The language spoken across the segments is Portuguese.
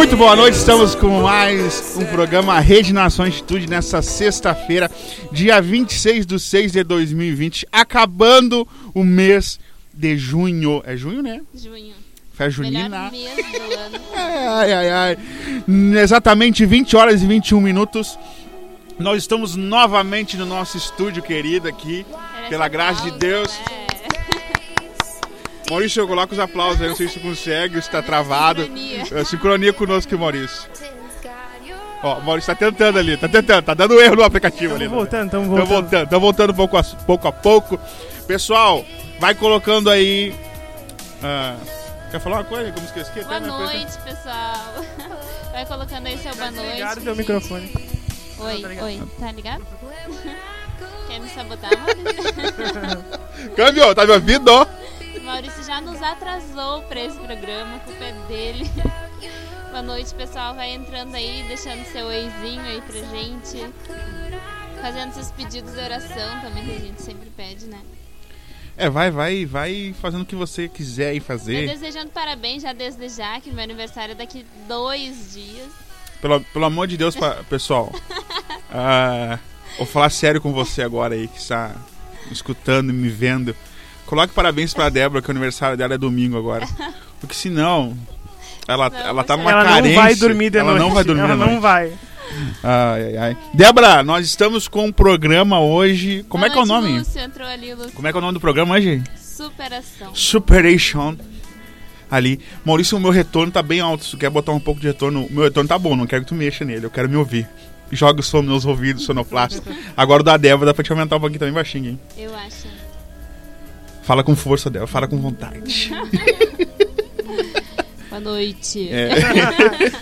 Muito boa noite, estamos com mais um programa Rede Nação Institude nessa sexta-feira, dia 26 de 6 de 2020, acabando o mês de junho. É junho, né? Junho. Melhor junina. mês do ano. Ai, ai, ai. Exatamente 20 horas e 21 minutos. Nós estamos novamente no nosso estúdio querido aqui. Era Pela graça de Deus. É. Maurício, coloca os aplausos aí, não sei se consegue, se está travado. Sincronia. É, Sincronia conosco, Maurício. Ó, o Maurício tá tentando ali, tá tentando, tá dando erro no aplicativo ali. Estamos voltando, estamos Estamos voltando. voltando, estamos voltando pouco a pouco. a pouco. Pessoal, vai colocando aí. ah, quer falar uma coisa? Como esqueci? Boa coisa. noite, pessoal. Vai colocando aí seu boa noite. Ligado teu microfone. Oi, Tá ligado. oi. Tá ligado? Quer me sabotar, Maurício? Câmbio, tá me ouvindo? Maurício já nos atrasou pra esse programa, a culpa é dele. Boa noite, pessoal. Vai entrando aí, deixando seu oizinho aí pra gente. Fazendo seus pedidos de oração também, que a gente sempre pede, né? É, vai, vai, vai fazendo o que você quiser aí E fazer. desejando parabéns já desde já, que meu aniversário é daqui dois dias. Pelo, pelo amor de Deus, pessoal. ah, vou falar sério com você agora aí, que está escutando e me vendo. Coloque parabéns pra Débora, que o aniversário dela é domingo agora. Porque senão. Ela, Não, ela tá numa Ela carência. não vai dormir de ela noite. não vai dormir Ela não vai. Ai, ai, ai. Débora, nós estamos com um programa hoje. Como Boa é que é o nome? Lúcio, entrou ali, Lúcio. Como é que é o nome do programa hoje? Superação. Superation. Ali. Maurício, o meu retorno tá bem alto. Se tu quer botar um pouco de retorno, o meu retorno tá bom, não quero que tu mexa nele, eu quero me ouvir. Joga o som nos meus ouvidos, sonoplasta. Agora o da Débora dá pra te aumentar um pouquinho também baixinho, hein? Eu acho. Fala com força, Débora, fala com vontade. Boa noite. É,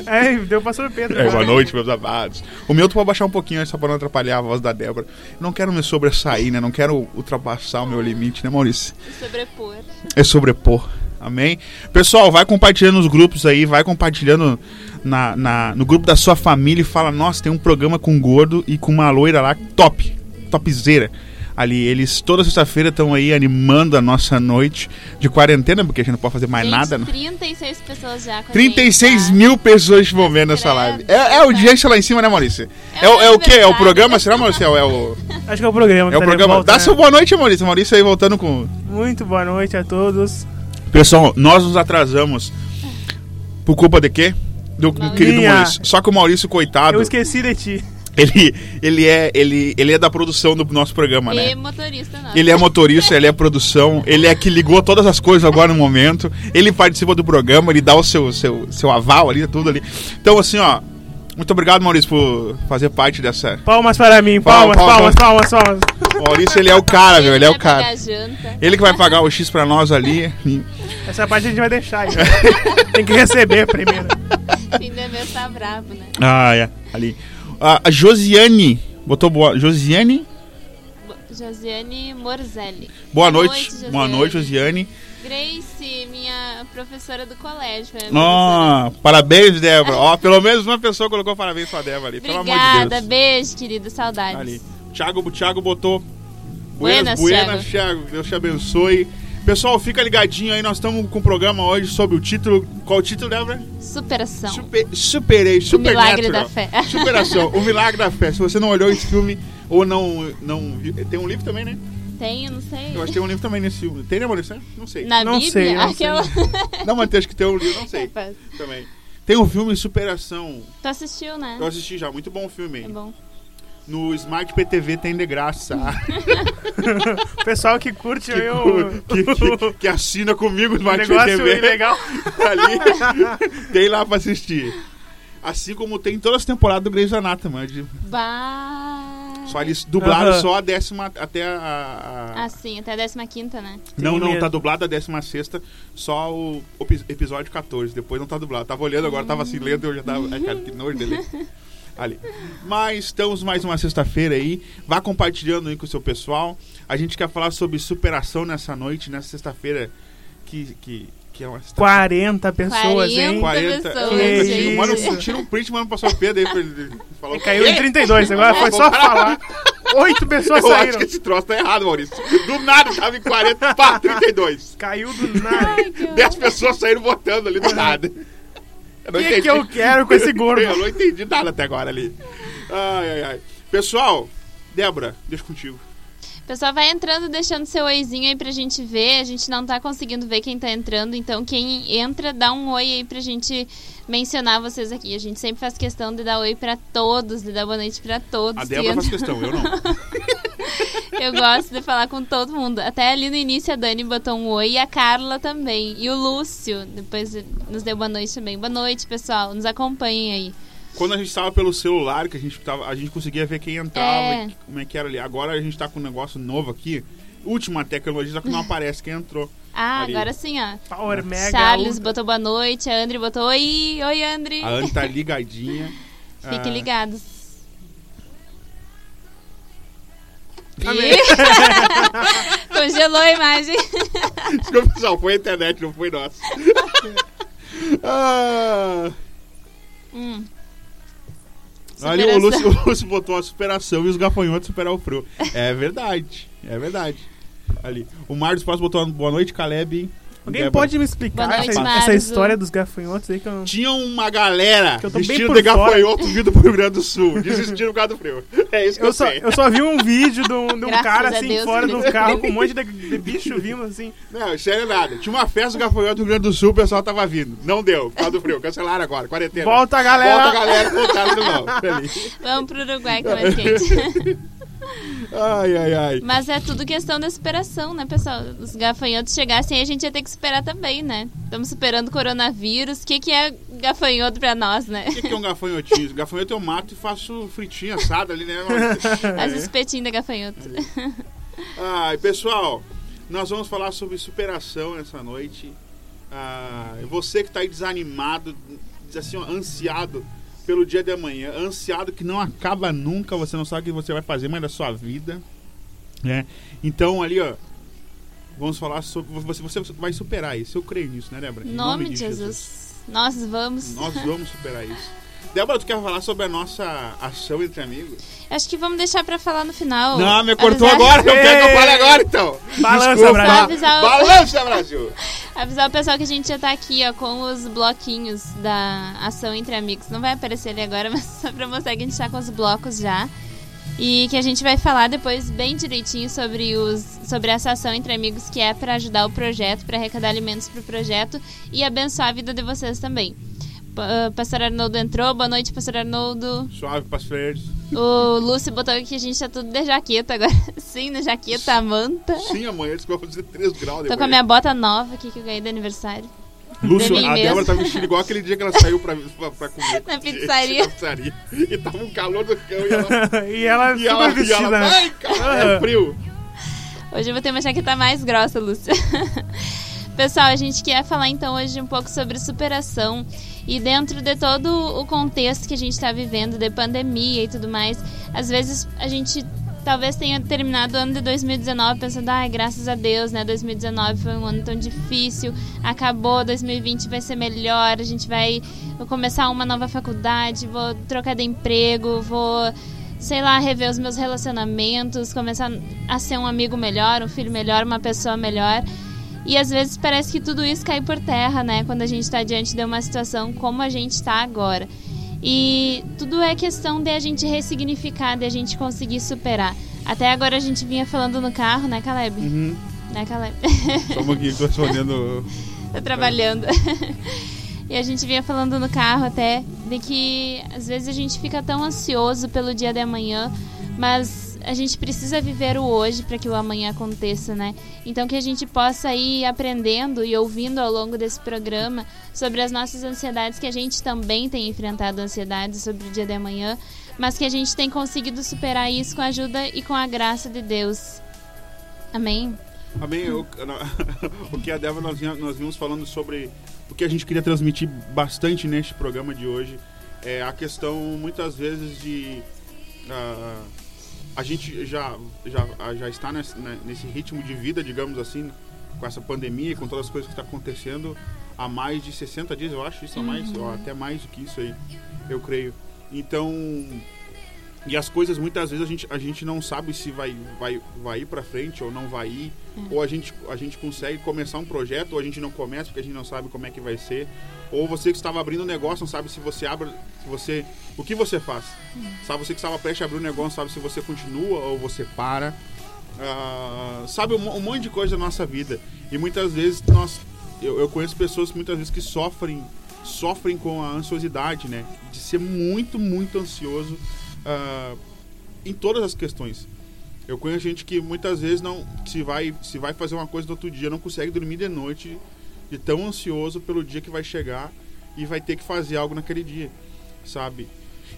É, deu pra Pedro. é, boa noite, meus amados. O meu tu pode baixar um pouquinho aí só pra não atrapalhar a voz da Débora. Não quero me sobressair, né? Não quero ultrapassar o meu limite, né, Maurício? Sobrepor. é sobrepor. Amém? Pessoal, vai compartilhando nos grupos aí, vai compartilhando na, na- no grupo da sua família e fala: Nossa, tem um programa com um gordo e com uma loira lá, top, topzera. Ali, eles toda sexta-feira estão aí animando a nossa noite de quarentena, porque a gente não pode fazer mais Gente, nada, né? 36 pessoas já com a 36 gente, tá? mil pessoas neste momento nessa Credo, live. É, é o tá. dia lá em cima, né, Maurício? É, É o, é o quê? É o programa? Será, Maurício? É o, é o, Acho que é o programa. é o tá de programa. volta, Dá né? seu boa noite, Maurício. Maurício aí voltando com. Muito boa noite a todos. Pessoal, nós nos atrasamos por culpa de quê? Do, do Maurício. querido. Maurício. Só que o Maurício, coitado, Eu esqueci de ti. Ele, ele, é, ele, ele é da produção do nosso programa, E né? motorista nosso. Ele é motorista, ele é produção, ele é que ligou todas as coisas agora no momento. Ele participa do programa, ele dá o seu, seu, seu aval ali, tudo ali. Então, assim, ó, muito obrigado, Maurício, por fazer parte dessa. Palmas para mim. Palma, Palmas, palmas, palmas, palmas. Maurício, ele é o cara, meu, ele é o cara. Ele que vai pagar o X pra nós ali. Essa parte a gente vai deixar aí. Tem que receber primeiro. Fim de mês tá bravo, né? Ah, é, ali. A a Josiane, botou boa. Josiane? Bo- Josiane Morzelli. Boa Boa noite. noite, Josiane. Boa noite, Josiane. Grace, minha professora do colégio. Foi minha Ó, parabéns, Débora. Ó, pelo menos uma pessoa colocou parabéns pra Débora ali. professora. Pelo amor de Obrigada, Deus. beijo, querido. Saudades. Ali. Thiago, o Thiago botou. Buenas, buenas, Thiago. Deus te abençoe. Pessoal, fica ligadinho aí. Nós estamos com um programa hoje sobre o título. Qual o título, Débora? Superação. Super, superei, o milagre da fé. Superação, o milagre da fé. Se você não olhou esse filme ou não, não viu- tem um livro também, né? Tenho, não sei. Eu acho que tem um livro também nesse filme. Tem, né, Maurício? Não sei. Na Não Bíblia? sei, não Aquela... Não, mas acho que tem um livro, não sei. Também. Tem um filme Superação. Tu assistiu, né? Eu assisti já, muito bom o filme. É bom. No Smart PTV tem de graça. O pessoal que curte que, aí o, que, que- que assina comigo o Smart negócio PTV. ilegal. Ali tem lá pra assistir. Assim como tem todas as temporadas do Grey's Anatomy. de- Bah. Só eles dublaram só a décima até a. a- Ah, sim, até a 15, né? não, Tem não, mesmo. tá dublado a décima sexta, só o, o epi- episódio 14. Depois não tá dublado. Tava olhando agora, tava assim lendo eu já tava. Ai, cara, que nojo dele. Ali. Mas estamos mais uma sexta-feira aí. Vá compartilhando aí com o seu pessoal. A gente quer falar sobre superação nessa noite, nessa sexta-feira que, que, que é uma sexta 40 pessoas, hein? 40. 40. pessoas, Eu- gente. Mano, tira um print, mano, pra sua Pedro aí pra ele falar o Caiu em 32, agora foi só falar. Oito pessoas Eu acho saíram. que esse troço tá errado, Maurício. Do nada tava em 40, pá, 32. Caiu do nada. Ai, que 10 pessoas saíram votando ali do nada. O que, entendi. que eu quero com esse gordo? Eu não entendi nada até agora ali. Ai, ai, ai. Pessoal, Débora, deixa contigo. Pessoal vai entrando, deixando seu oizinho aí pra gente ver. A gente não tá conseguindo ver quem tá entrando, então quem entra, dá um oi aí pra gente mencionar vocês aqui. A gente sempre faz questão de dar oi pra todos, de dar boa noite pra todos. A Débora faz questão, eu não. Eu gosto de falar com todo mundo. Até ali no início a Dani botou um oi e a Carla também. E o Lúcio depois nos deu boa noite também. Boa noite, pessoal. Nos acompanhem aí. Quando a gente estava pelo celular, que a gente, tava, a gente conseguia ver quem entrava, É. e como é que era ali. Agora a gente tá com um negócio novo aqui. Última tecnologia, só que não aparece quem entrou. Ah, Ali. agora sim, ó. Power Mega. Charles Ultra. botou boa noite, a Andri botou oi. Oi, Andri. A Anne tá ligadinha. Fiquem Ah, ligados. Amém. Congelou a imagem. Desculpa, pessoal, foi a internet, não foi nossa. ah, Hum. ali o. Lúcio, o Lúcio botou a superação e os gafanhotos superar o frio. É verdade, é verdade. Ali. O Marcos Passos botou uma boa noite, Caleb. Alguém Débora. pode me explicar noite, essa, essa história dos gafanhotos aí que eu não... Tinha uma galera Que eu tô de gafanhoto vindo pro Rio Grande do Sul. Desistiram por causa do frio. É isso que eu, Eu só, sei. eu só vi um vídeo de um, de um cara a assim Deus, fora do carro com um monte de, de bicho vindo assim. Não, isso é nada. Tinha uma festa do gafanhoto do Rio Grande do Sul, o pessoal tava vindo. Não deu, por causa do frio. Cancelaram agora, quarentena. Volta, galera! Volta, galera, voltaram de novo. Vamos pro Uruguai que é mais quente. Ai, ai, ai. Mas é tudo questão da esperação, né, pessoal? Os gafanhotos chegassem aí, a gente ia ter que esperar também, né? Estamos esperando o coronavírus. O que, que é gafanhoto pra nós, né? O que, que é um gafanhotinho? Gafanhoto eu mato e faço fritinha assada ali, né? As É. espetinhos de gafanhoto. Ai, pessoal, nós vamos falar sobre superação essa noite. Ah, você que tá aí desanimado, diz assim, ó, ansiado pelo dia de amanhã, ansiado que não acaba nunca, você não sabe o que você vai fazer mais da sua vida, né? Então ali, ó, vamos falar sobre você, você vai superar isso. Eu creio nisso, né, Débora? Em nome de Jesus. Nós vamos. Nós vamos superar isso. Débora, tu quer falar sobre a nossa ação entre amigos? Acho que vamos deixar pra falar no final. Não, me cortou Avisar- agora, eu quero que eu fale agora então. Balança, Desculpa. Brasil. Avisar o- Balança, Brasil. Avisar o pessoal que a gente já tá aqui, ó, com os bloquinhos da ação entre amigos. Não vai aparecer ali agora, mas só pra mostrar que a gente tá com os blocos já. E que a gente vai falar depois bem direitinho sobre, os, sobre essa ação entre amigos que é pra ajudar o projeto, pra arrecadar alimentos pro projeto e abençoar a vida de vocês também. Ah, Pastor Arnoldo entrou, boa noite, Pastor Arnoldo. Suave para as freiras. O Lúcio botou aqui que a gente tá tudo de jaqueta agora. Sim, na jaqueta, manta. Sim, amanhã eles vão fazer 3 graus. Tô com a minha bota nova aqui que eu ganhei de aniversário. Lúcio, a mesmo. Débora tá vestida igual aquele dia que ela saiu pra, pra, pra comer. Na pizzaria. Na pizzaria. E tava um calor do cão e ela. e ela E ela, e vestida, ela né? ai, cara, é frio. Hoje eu vou ter uma jaqueta mais grossa, Lúcia. Pessoal, a gente quer falar então hoje um pouco sobre superação e dentro de todo o contexto que a gente está vivendo, de pandemia e tudo mais, às vezes a gente talvez tenha terminado o ano de 2019 pensando, ai, graças a Deus, né? 2019 foi um ano tão difícil, acabou, 2020 vai ser melhor, a gente vai começar uma nova faculdade, vou trocar de emprego, vou sei lá, rever os meus relacionamentos, começar a ser um amigo melhor, um filho melhor, uma pessoa melhor. E às vezes parece que tudo isso cai por terra, né? Quando a gente está diante de uma situação como a gente está agora. E tudo é questão de a gente ressignificar, de a gente conseguir superar. Até agora a gente vinha falando no carro, né, Caleb? Uhum. Né, Caleb? Só um pouquinho, tô respondendo. tá trabalhando. e a gente vinha falando no carro até de que às vezes a gente fica tão ansioso pelo dia de amanhã, mas a gente precisa viver o hoje para que o amanhã aconteça, né? Então que a gente possa ir aprendendo e ouvindo ao longo desse programa sobre as nossas ansiedades, que a gente também tem enfrentado ansiedades sobre o dia de amanhã, mas que a gente tem conseguido superar isso com a ajuda e com a graça de Deus. Amém. Amém. Eu- o que a Débora nós, nós vimos falando sobre o que a gente queria transmitir bastante neste programa de hoje é a questão muitas vezes de ah, a gente já já, já está nesse, né, nesse ritmo de vida, digamos assim, com essa pandemia, com todas as coisas que estão acontecendo há mais de 60 dias, eu acho isso, há mais, ou até mais do que isso aí, eu creio. Então, E as coisas, muitas vezes, a gente, a gente não sabe se vai, vai, vai ir para frente ou não vai ir. Ou a gente, a gente consegue começar um projeto, ou a gente não começa porque a gente não sabe como é que vai ser. Ou você que estava abrindo um negócio, não sabe se você abre, se você, o que você faz. Sabe, você que estava prestes a abrir um negócio, sabe se você continua ou você para. Ah, sabe, um, um monte de coisa da nossa vida. E muitas vezes nós, eu, eu conheço pessoas muitas vezes que sofrem, sofrem com a ansiosidade, né? De ser muito, muito ansioso ah, em todas as questões. Eu conheço gente que muitas vezes não se vai se vai fazer uma coisa no outro dia não consegue dormir de noite de tão ansioso pelo dia que vai chegar e vai ter que fazer algo naquele dia, sabe?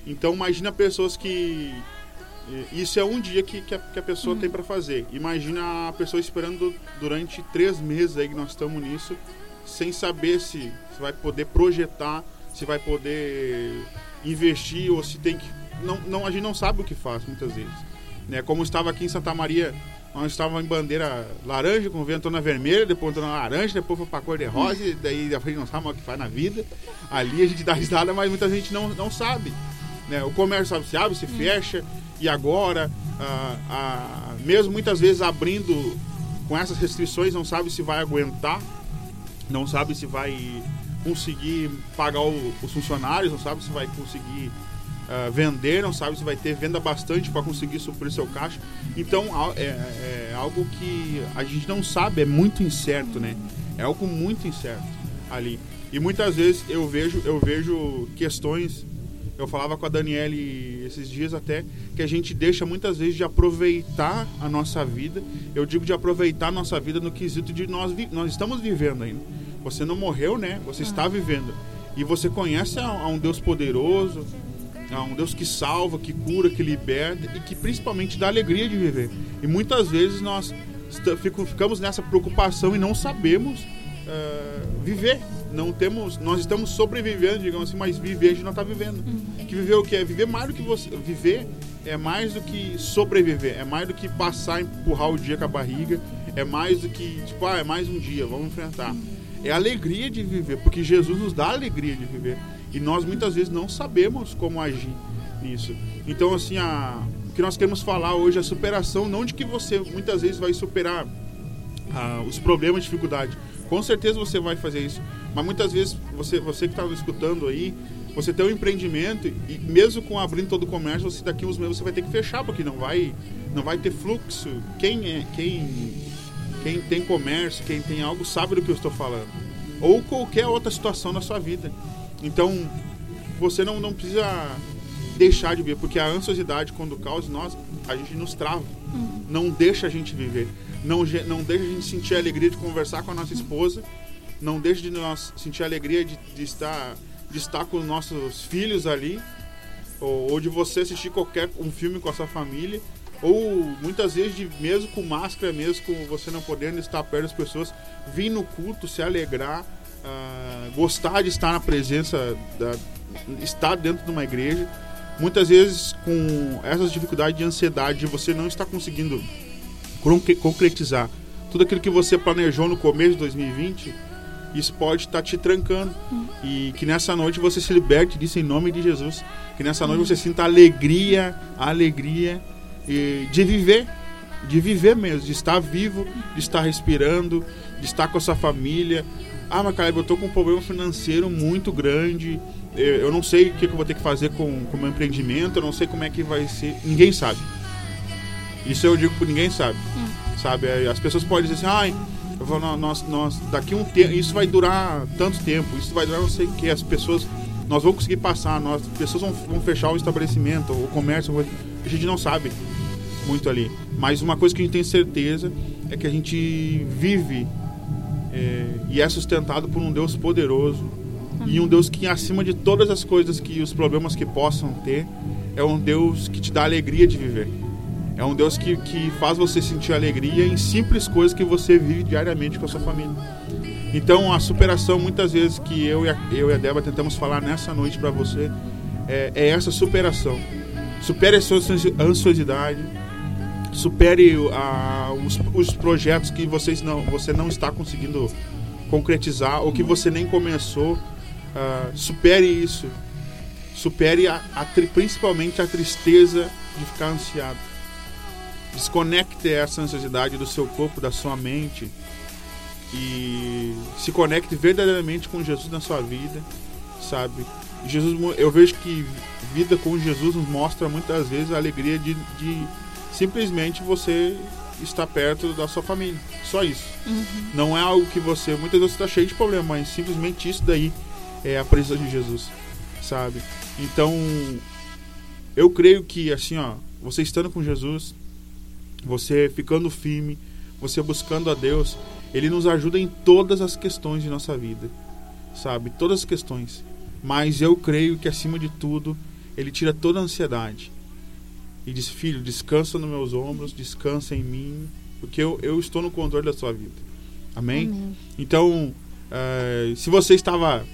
Então imagina pessoas que isso é um dia que, que, a, que a pessoa tem para fazer. Imagina a pessoa esperando durante três meses aí que nós estamos nisso, sem saber se, se vai poder projetar, se vai poder investir ou se tem que não, não, a gente não sabe o que faz muitas vezes. Né? Como estava aqui em Santa Maria, nós estávamos em bandeira laranja, com ventona vermelha, depois entrou na laranja, depois foi para cor de rosa, e daí a gente não sabe o que faz na vida. Ali a gente dá risada, mas muita gente não, não sabe. Né? O comércio sabe, se abre, se fecha, e agora, ah, ah, mesmo muitas vezes abrindo com essas restrições, não sabe se vai aguentar, não sabe se vai conseguir pagar o, os funcionários, não sabe se vai conseguir uh, vender, não sabe se vai ter venda bastante para conseguir suprir seu caixa. Então é, é, algo que a gente não sabe, é muito incerto, né? É algo muito incerto ali. E muitas vezes eu vejo, eu vejo questões. Eu falava com a Daniele esses dias até que a gente deixa muitas vezes de aproveitar a nossa vida. Eu digo de aproveitar a nossa vida no quesito de nós nós estamos vivendo ainda. Você não morreu, né? Você está vivendo. E você conhece a, a um Deus poderoso, a um Deus que salva, que cura, que liberta e que principalmente dá alegria de viver. E muitas vezes nós ficamos nessa preocupação e não sabemos uh, viver. Não temos, nós estamos sobrevivendo, digamos assim, mas viver a gente não está vivendo. Uhum. Que viver o que é viver mais do que você viver é mais do que sobreviver, é mais do que passar, empurrar o dia com a barriga, é mais do que tipo, ah, é mais um dia, vamos enfrentar. É a alegria de viver, porque Jesus nos dá a alegria de viver. E nós muitas vezes não sabemos como agir nisso. Então, assim, a, o que nós queremos falar hoje é a superação, não de que você muitas vezes vai superar ah, os problemas, dificuldade. Com certeza você vai fazer isso. Mas muitas vezes você, você que está escutando aí, você tem um empreendimento e mesmo com abrindo todo o comércio, você daqui uns meses você vai ter que fechar porque não vai, não vai ter fluxo. Quem é, quem, quem tem comércio, quem tem algo sabe do que eu estou falando. Ou qualquer outra situação na sua vida. Então, você não, não precisa deixar de viver, porque a ansiosidade, quando causa nós, a gente nos trava. Uhum. Não deixa a gente viver. Não, não deixa a gente sentir a alegria de conversar com a nossa esposa. Não deixa de nós sentir a alegria de, de estar, de estar com os nossos filhos ali. Ou, ou, de você assistir qualquer um filme com a sua família. Ou muitas vezes, de, mesmo com máscara, mesmo com você não podendo estar perto das pessoas, vir no culto, se alegrar uh, gostar de estar na presença, da, estar dentro de uma igreja. Muitas vezes, com essas dificuldades de ansiedade, você não está conseguindo concretizar tudo aquilo que você planejou no começo de 2020, isso pode estar te trancando. E que nessa noite você se liberte disso em nome de Jesus. Que nessa noite você sinta alegria, a alegria de viver, de viver mesmo, de estar vivo, de estar respirando, de estar com a sua família, ah, mas eu tô com um problema financeiro muito grande. Eu não sei o que eu vou ter que fazer com o meu empreendimento, eu não sei como é que vai ser. Ninguém sabe. Isso eu digo que ninguém sabe. Hum. Sabe? As pessoas podem dizer assim, ai, eu vou, nós, nós, daqui um tempo, isso vai durar tanto tempo, isso vai durar não sei o que, as pessoas, nós vamos conseguir passar, nós, as pessoas vão, vão fechar o estabelecimento, o comércio, a gente não sabe muito ali. Mas uma coisa que a gente tem certeza é que a gente vive é, e é sustentado por um Deus poderoso e um Deus que acima de todas as coisas que os problemas que possam ter é um Deus que te dá alegria de viver. É um Deus que, que faz você sentir alegria em simples coisas que você vive diariamente com a sua família. Então a superação muitas vezes que eu e a, eu e a Débora tentamos falar nessa noite para você é, é essa superação. Supere a sua ansiosidade supere os, os, projetos que vocês não, você não está conseguindo concretizar ou que você nem começou. Uh, supere isso Supere a, a principalmente a tristeza de ficar ansiado. Desconecte essa ansiosidade do seu corpo, da sua mente e se conecte verdadeiramente com Jesus na sua vida, sabe? Jesus, eu vejo que vida com Jesus nos mostra muitas vezes a alegria de, de simplesmente você estar perto da sua família. Só isso. Não é algo que você. Muitas vezes está cheio de problemas, mas simplesmente isso daí é a presença de Jesus, sabe? Então, eu creio que, assim, ó, você estando com Jesus, você ficando firme, você buscando a Deus, Ele nos ajuda em todas as questões de nossa vida, sabe? Todas as questões. Mas eu creio que, acima de tudo, Ele tira toda a ansiedade. E diz, filho, descansa nos meus ombros, descansa em mim, porque eu, eu estou no controle da sua vida. Amém? Amém. Então, eh, se você estava.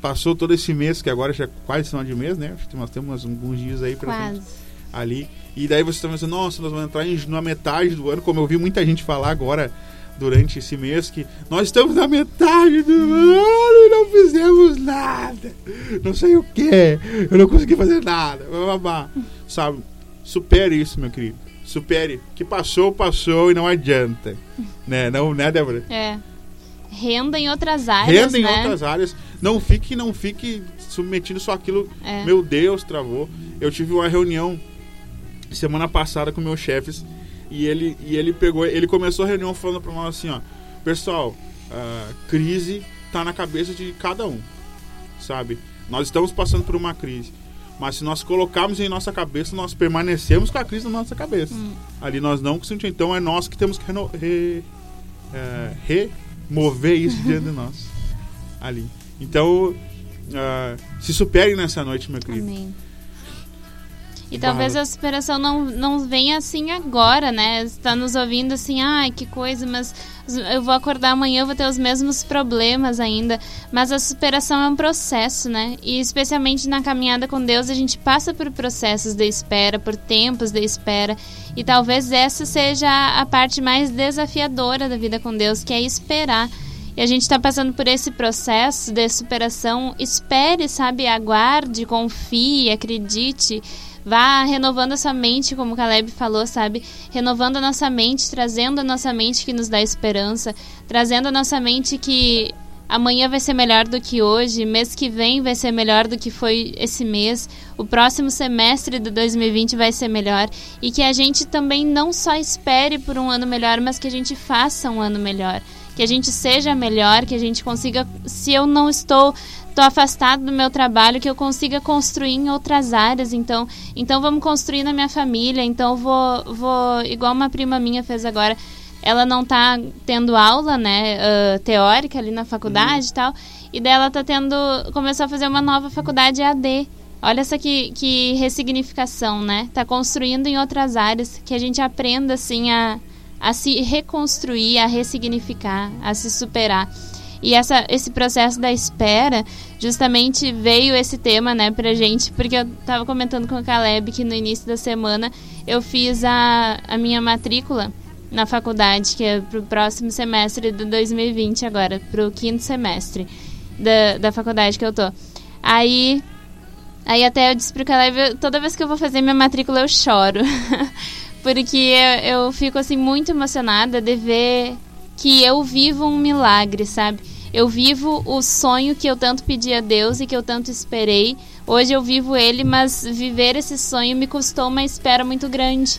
Passou todo esse mês, que agora já é quase final de mês, né? Nós temos alguns dias aí pra frente ali. E daí você está pensando, nossa, nós vamos entrar em, na metade do ano, como eu vi muita gente falar agora durante esse mês, que nós estamos na metade do ano e não fizemos nada. Não sei o que, eu não consegui fazer nada. Babá. Sabe? Supere isso, meu querido. Supere. Que passou, passou e não adianta. Né, não, né, Débora? É. Renda em outras áreas, Renda em né? outras áreas. Não fique, não fique submetido só aquilo. É. Meu Deus, travou. Eu tive uma reunião semana passada com meus chefes e ele e ele pegou, ele começou a reunião falando para nós assim, ó, pessoal, a crise tá na cabeça de cada um, sabe? Nós estamos passando por uma crise. Mas se nós colocarmos em nossa cabeça, nós permanecemos com a crise na nossa cabeça. Hum. Ali nós não conseguimos. Então é nós que temos que reno- re- é, remover isso dentro de nós. Ali. Então, ah, se supere nessa noite, meu querido. Amém. E talvez a superação não, não venha assim agora, né? Você tá nos ouvindo assim, ai, que coisa, mas eu vou acordar amanhã, eu vou ter os mesmos problemas ainda. Mas a superação é um processo, né? E especialmente na caminhada com Deus, a gente passa por processos de espera, por tempos de espera. E talvez essa seja a parte mais desafiadora da vida com Deus, que é esperar. E a gente está passando por esse processo de superação. Espere, sabe? Aguarde, confie, acredite. Vá renovando a sua mente, como o Caleb falou, sabe? Renovando a nossa mente, trazendo a nossa mente que nos dá esperança, trazendo a nossa mente que amanhã vai ser melhor do que hoje, mês que vem vai ser melhor do que foi esse mês, o próximo semestre de 2020 vai ser melhor e que a gente também não só espere por um ano melhor, mas que a gente faça um ano melhor, que a gente seja melhor, que a gente consiga, se eu não estou tô afastado do meu trabalho, que eu consiga construir em outras áreas, então, então vamos construir na minha família, então vou vou igual uma prima minha fez agora, ela não tá tendo aula, né, ah, teórica ali na faculdade e tal, e daí ela tá tendo, começou a fazer uma nova faculdade EAD. Olha essa que, que ressignificação, né? Tá construindo em outras áreas, que a gente aprenda, assim, a, a se reconstruir, a ressignificar, a se superar. E essa, esse processo da espera, justamente veio esse tema, né, pra gente, porque eu tava comentando com o Caleb que no início da semana eu fiz a, a minha matrícula na faculdade, que é pro próximo semestre de 2020 agora, pro quinto semestre da, da faculdade que eu tô. Aí, aí até eu disse pro Caleb, toda vez que eu vou fazer minha matrícula eu choro. Porque eu, eu fico assim muito emocionada de ver que eu vivo um milagre, sabe? Eu vivo o sonho que eu tanto pedi a Deus e que eu tanto esperei. Hoje eu vivo ele, mas viver esse sonho me custou uma espera muito grande.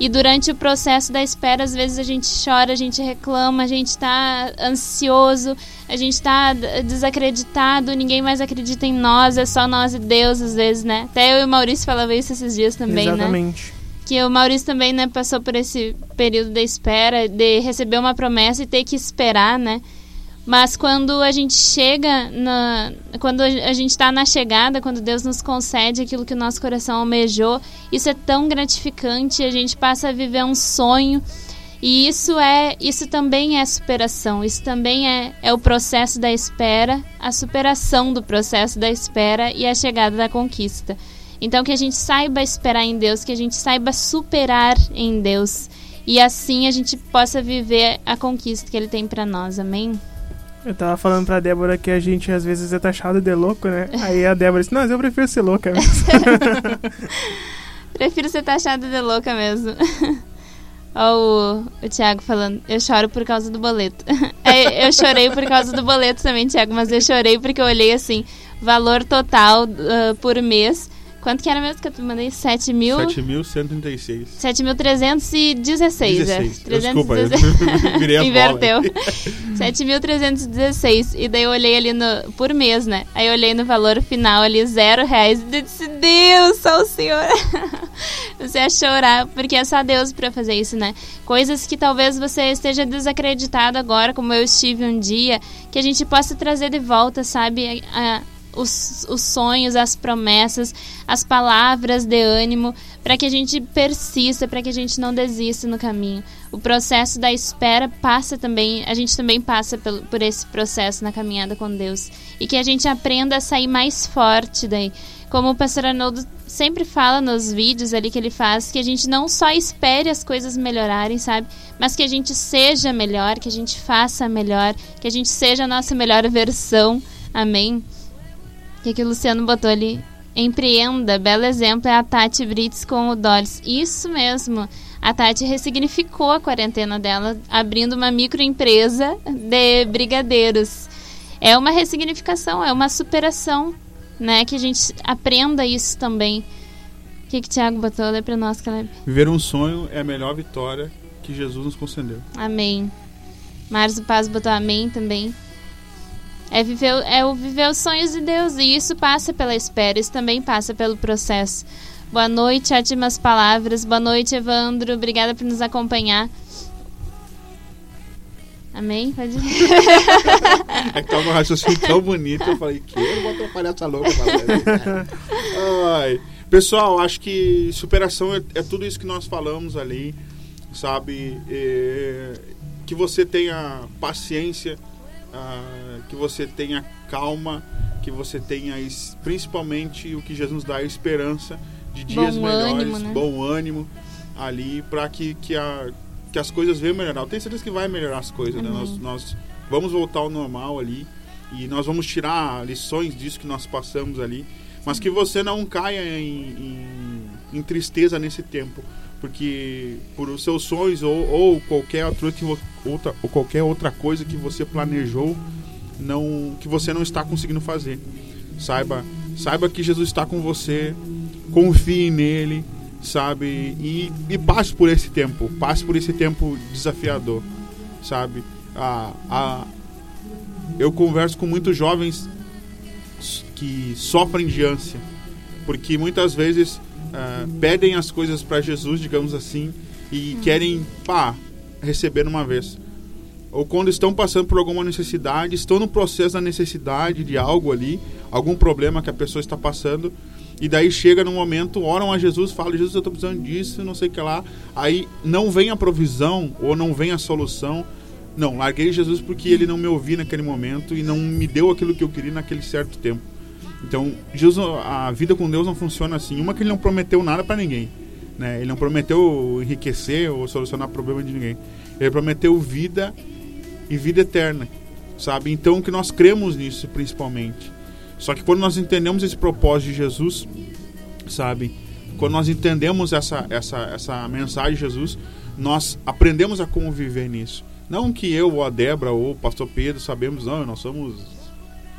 E durante o processo da espera, às vezes a gente chora, a gente reclama, a gente tá ansioso, a gente tá d- desacreditado, ninguém mais acredita em nós, é só nós e Deus, às vezes, né? Até eu e o Maurício falava isso esses dias também, né? Exatamente. Que o Maurício também né, passou por esse período de espera, de receber uma promessa e ter que esperar, né? Mas quando a gente chega na. Quando a gente está na chegada, quando Deus nos concede aquilo que o nosso coração almejou, isso é tão gratificante, a gente passa a viver um sonho. E isso é. Isso também é superação. Isso também é, é o processo da espera, a superação do processo da espera e a chegada da conquista. Então que a gente saiba esperar em Deus, que a gente saiba superar em Deus e assim a gente possa viver a conquista que ele tem para nós. Amém. Eu tava falando pra Débora que a gente às vezes é taxado de louco, né? Aí a Débora disse, não, mas eu prefiro ser louca mesmo. Prefiro ser taxada de louca mesmo. Ó o, o Thiago falando, eu choro por causa do boleto. É, eu chorei por causa do boleto também, Thiago, mas eu chorei porque eu olhei assim, valor total uh, por mês. Quanto que era mesmo que eu te mandei? 7 mil... 7.136. 7.316. 16. É. Desculpa, eu 316. virei as Inverteu. bolas. 7.316. E daí eu olhei ali no. Por mês, né? Aí eu olhei no valor final ali, zero reais. E eu disse, Deus, só o Senhor. você ia chorar, porque é só Deus pra fazer isso, né? Coisas que talvez você esteja desacreditado agora, como eu estive um dia, que a gente possa trazer de volta, sabe? A- a- os, os sonhos, as promessas, as palavras de ânimo, para que a gente persista, para que a gente não desista no caminho. O processo da espera passa também, a gente também passa pelo, por esse processo na caminhada com Deus. E que a gente aprenda a sair mais forte daí. Como o pastor Arnoldo sempre fala nos vídeos ali que ele faz, que a gente não só espere as coisas melhorarem, sabe? Mas que a gente seja melhor, que a gente faça melhor, que a gente seja a nossa melhor versão. Amém? O que, o Luciano botou ali? Empreenda, belo exemplo é a Tati Brits com o Doris. Isso mesmo. A Tati ressignificou a quarentena dela, abrindo uma microempresa de brigadeiros. É uma ressignificação, é uma superação, né? Que a gente aprenda isso também. O que, que o Thiago botou? Lê pra nós, Caleb. Viver um sonho é a melhor vitória que Jesus nos concedeu. Amém. Marcos Paz botou amém também. É, viver, é o viver os sonhos de Deus. E isso passa pela espera, isso também passa pelo processo. Boa noite, ótimas palavras. Boa noite, Evandro. Obrigada por nos acompanhar. Amém? Pode ir. É que tava um raciocínio tão bonito, eu falei, que eu vou atrapalhar essa louca. Ai. Pessoal, acho que superação é, é tudo isso que nós falamos ali, sabe? É, que você tenha paciência, ah, que você tenha calma, que você tenha principalmente o que Jesus nos dá, a esperança de dias Bom melhores, ânimo, né? bom ânimo ali, para que, que, a, que as coisas venham melhorar. Eu tenho certeza que vai melhorar as coisas, né? Nós, nós vamos voltar ao normal ali e nós vamos tirar lições disso que nós passamos ali, mas que você não caia em, em, em tristeza nesse tempo, porque por os seus sonhos ou, ou qualquer outra, ou qualquer outra coisa que você planejou, não que você não está conseguindo fazer. Saiba, saiba que Jesus está com você, confie nele, sabe? E, e passe por esse tempo, passe por esse tempo desafiador, sabe? A, eu converso com muitos jovens que sofrem de ânsia, porque muitas vezes ah, pedem as coisas para Jesus, digamos assim, e querem, pá, receber uma vez. Ou quando estão passando por alguma necessidade, estão no processo da necessidade de algo ali, algum problema que a pessoa está passando, e daí chega no momento, oram a Jesus, falam, Jesus, eu estou precisando disso, não sei o que lá. Aí não vem a provisão, ou não vem a solução. Não, larguei Jesus porque ele não me ouviu naquele momento e não me deu aquilo que eu queria naquele certo tempo. Então, Jesus, a vida com Deus não funciona assim. Uma que ele não prometeu nada para ninguém, né? Ele não prometeu enriquecer ou solucionar problema de ninguém. Ele prometeu vida e vida eterna, sabe? Então, que nós cremos nisso principalmente. Só que quando nós entendemos esse propósito de Jesus, sabe? Quando nós entendemos essa essa essa mensagem de Jesus, nós aprendemos a conviver nisso. Não que eu ou a Débora ou o pastor Pedro sabemos, não, nós somos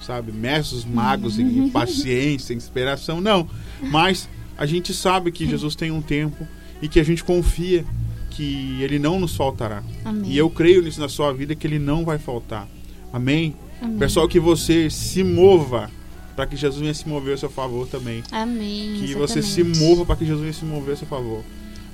sabe, mestres magos em paciência, em inspiração, não. Mas a gente sabe que Jesus tem um tempo e que a gente confia que ele não nos faltará. Amém. E eu creio nisso na sua vida que ele não vai faltar. Amém? Amém. Pessoal, que você se mova para que Jesus venha se mover a seu favor também. Amém. Que você se exatamente. mova para que Jesus venha se mover a seu favor.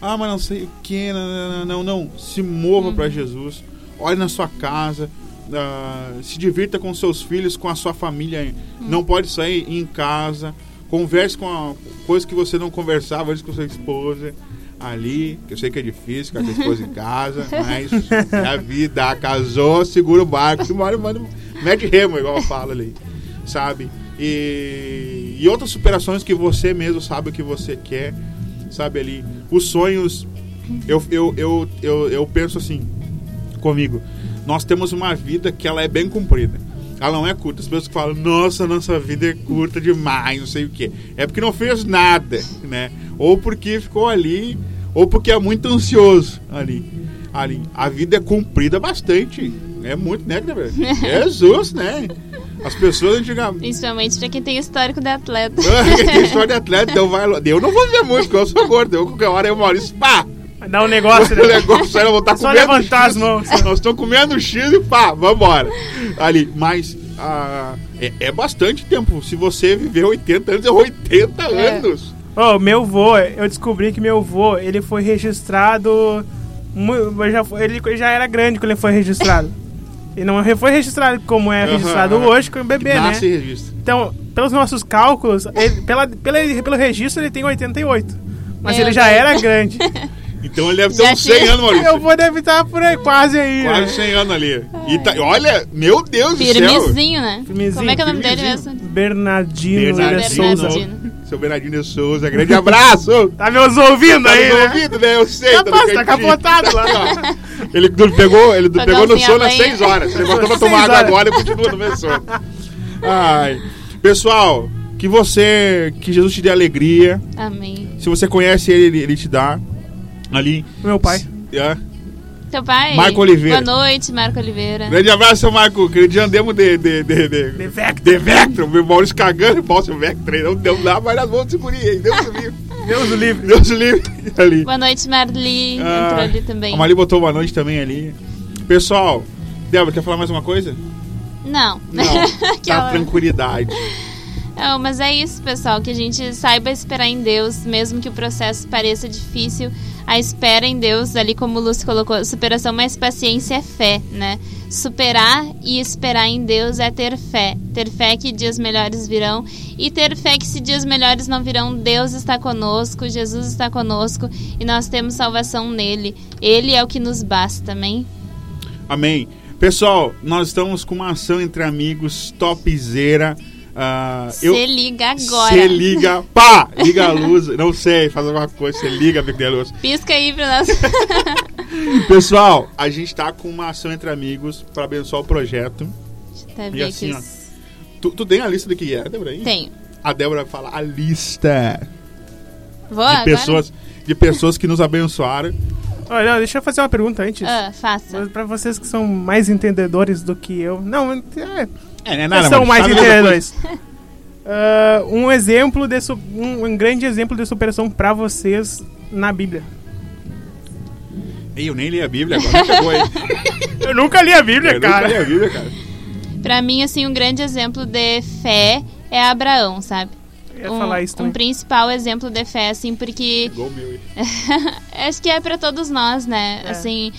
Ah, mas não sei o que, não, não, não, não. Se mova Uhum. para Jesus. Olhe na sua casa. Ah, se divirta com seus filhos, com a sua família. Uhum. Não pode sair em casa. Converse com a coisa que você não conversava antes com sua esposa. Ali, que eu sei que é difícil com a sua esposa em casa, mas é a vida, casou, segura o barco, se mora, manda, mete remo, igual eu falo ali, sabe? E, e outras superações que você mesmo sabe o que você quer, sabe ali. Os sonhos, eu, eu, eu, eu, eu penso assim, comigo, nós temos uma vida que ela é bem comprida. Ela não é curta. As pessoas que falam, nossa, nossa vida é curta demais, não sei o quê. É porque não fez nada, né? Ou porque ficou ali, ou porque é muito ansioso ali. ali. A vida é comprida bastante. É muito, né, Gabriel? Jesus, né? As pessoas antigamente. Principalmente pra quem tem histórico de atleta. Quem tem história de atleta, então vai. Eu não vou ver muito, porque eu sou gordo. Eu, qualquer hora eu Maurício, pá! Dá um negócio, O né? negócio era voltar Só comendo levantar as mãos. Nós estamos comendo X e pá, vambora. Ali, mas ah, é, é bastante tempo. Se você viver 80 anos, é 80 É. anos. Ô, meu vô, eu descobri que meu vô, ele foi registrado. Já, foi- ele já era grande quando ele foi registrado. E não foi registrado como é registrado aham. hoje com o bebê, né? Nasce registra. Então, pelos nossos cálculos, ele- pela, pela- pelo registro ele tem 88. Mas Meu ele já Deus. era grande. Então ele deve ter Já uns 100 tinha- anos, Maurício. Eu vou deve estar por aí, quase aí. né? Quase 100 anos ali. E tá- olha, meu Deus do céu. Firmezinho, né? Firmezinho, Como é que é o nome dele firmezinho. mesmo? Bernardino, Bernardino. William Souza. Bernardino. Seu Bernardino de Souza, grande abraço. Tá me ouvindo Tá aí, nos né? ouvindo, né? Eu sei. Capaz, no tá cantinho. capotado lá. ó. Ele pegou, ele pegou no sono às lenha. 6 horas. Ele botou pra Seis tomar água horas. agora e continua no mesmo sono. Ai. Pessoal, que você, que Jesus te dê alegria. Amém. Se você conhece ele, ele, ele te dá. Ali. Meu pai. É. Teu pai? Marco Oliveira. Boa noite, Marco Oliveira. Grande abraço, Marco. Que dia andemos de. de, de, de, De Vector. de Vectron. Meu Maurício cagando. Posso Vectron. Não deu lá, mas nós vamos segurar aí. Deus o livre. Deus o livre. Deus o livre. Ali. Boa noite, Marli. Ah, Entrou ali também. A Mali botou boa noite também ali. Pessoal, Débora, quer falar mais uma coisa? Não. Não. tá tranquilidade. Não, mas é isso, pessoal, que a gente saiba esperar em Deus, mesmo que o processo pareça difícil. A espera em Deus, ali como o Lúcio colocou, superação mais paciência é fé, né? Superar e esperar em Deus é ter fé. Ter fé que dias melhores virão e ter fé que se dias melhores não virão, Deus está conosco, Jesus está conosco e nós temos salvação nele. Ele é o que nos basta, amém? Amém. Pessoal, nós estamos com uma ação entre amigos topzera. Ah, eu Se liga agora. Você liga, pá, liga a luz, não sei, faz alguma coisa, você liga, liga a luz. Pisca aí pra nós. Pessoal, a gente tá com uma ação entre amigos para abençoar o projeto. Deixa eu até E ver assim, aqui ó. Tu, tu tem a lista do que é, Débora? aí? Tenho. A Débora fala a lista Vou de agora? pessoas, de pessoas que nos abençoaram. Olha, deixa eu fazer uma pergunta antes. Ah, faça. Pra vocês que são mais entendedores do que eu. Não, é, É, né? Vocês são mais entendedores. Ah, um exemplo de su- um, um grande exemplo de superação pra vocês na Bíblia. Ei, eu nem li a Bíblia, agora aí. Eu nunca li a Bíblia, Eu nunca cara. li a Bíblia, cara. Pra mim, assim, um grande exemplo de fé é Abraão, sabe? Eu ia um, falar isso um principal exemplo de fé, assim, porque Igual meu acho que é pra todos nós, né? É. Assim,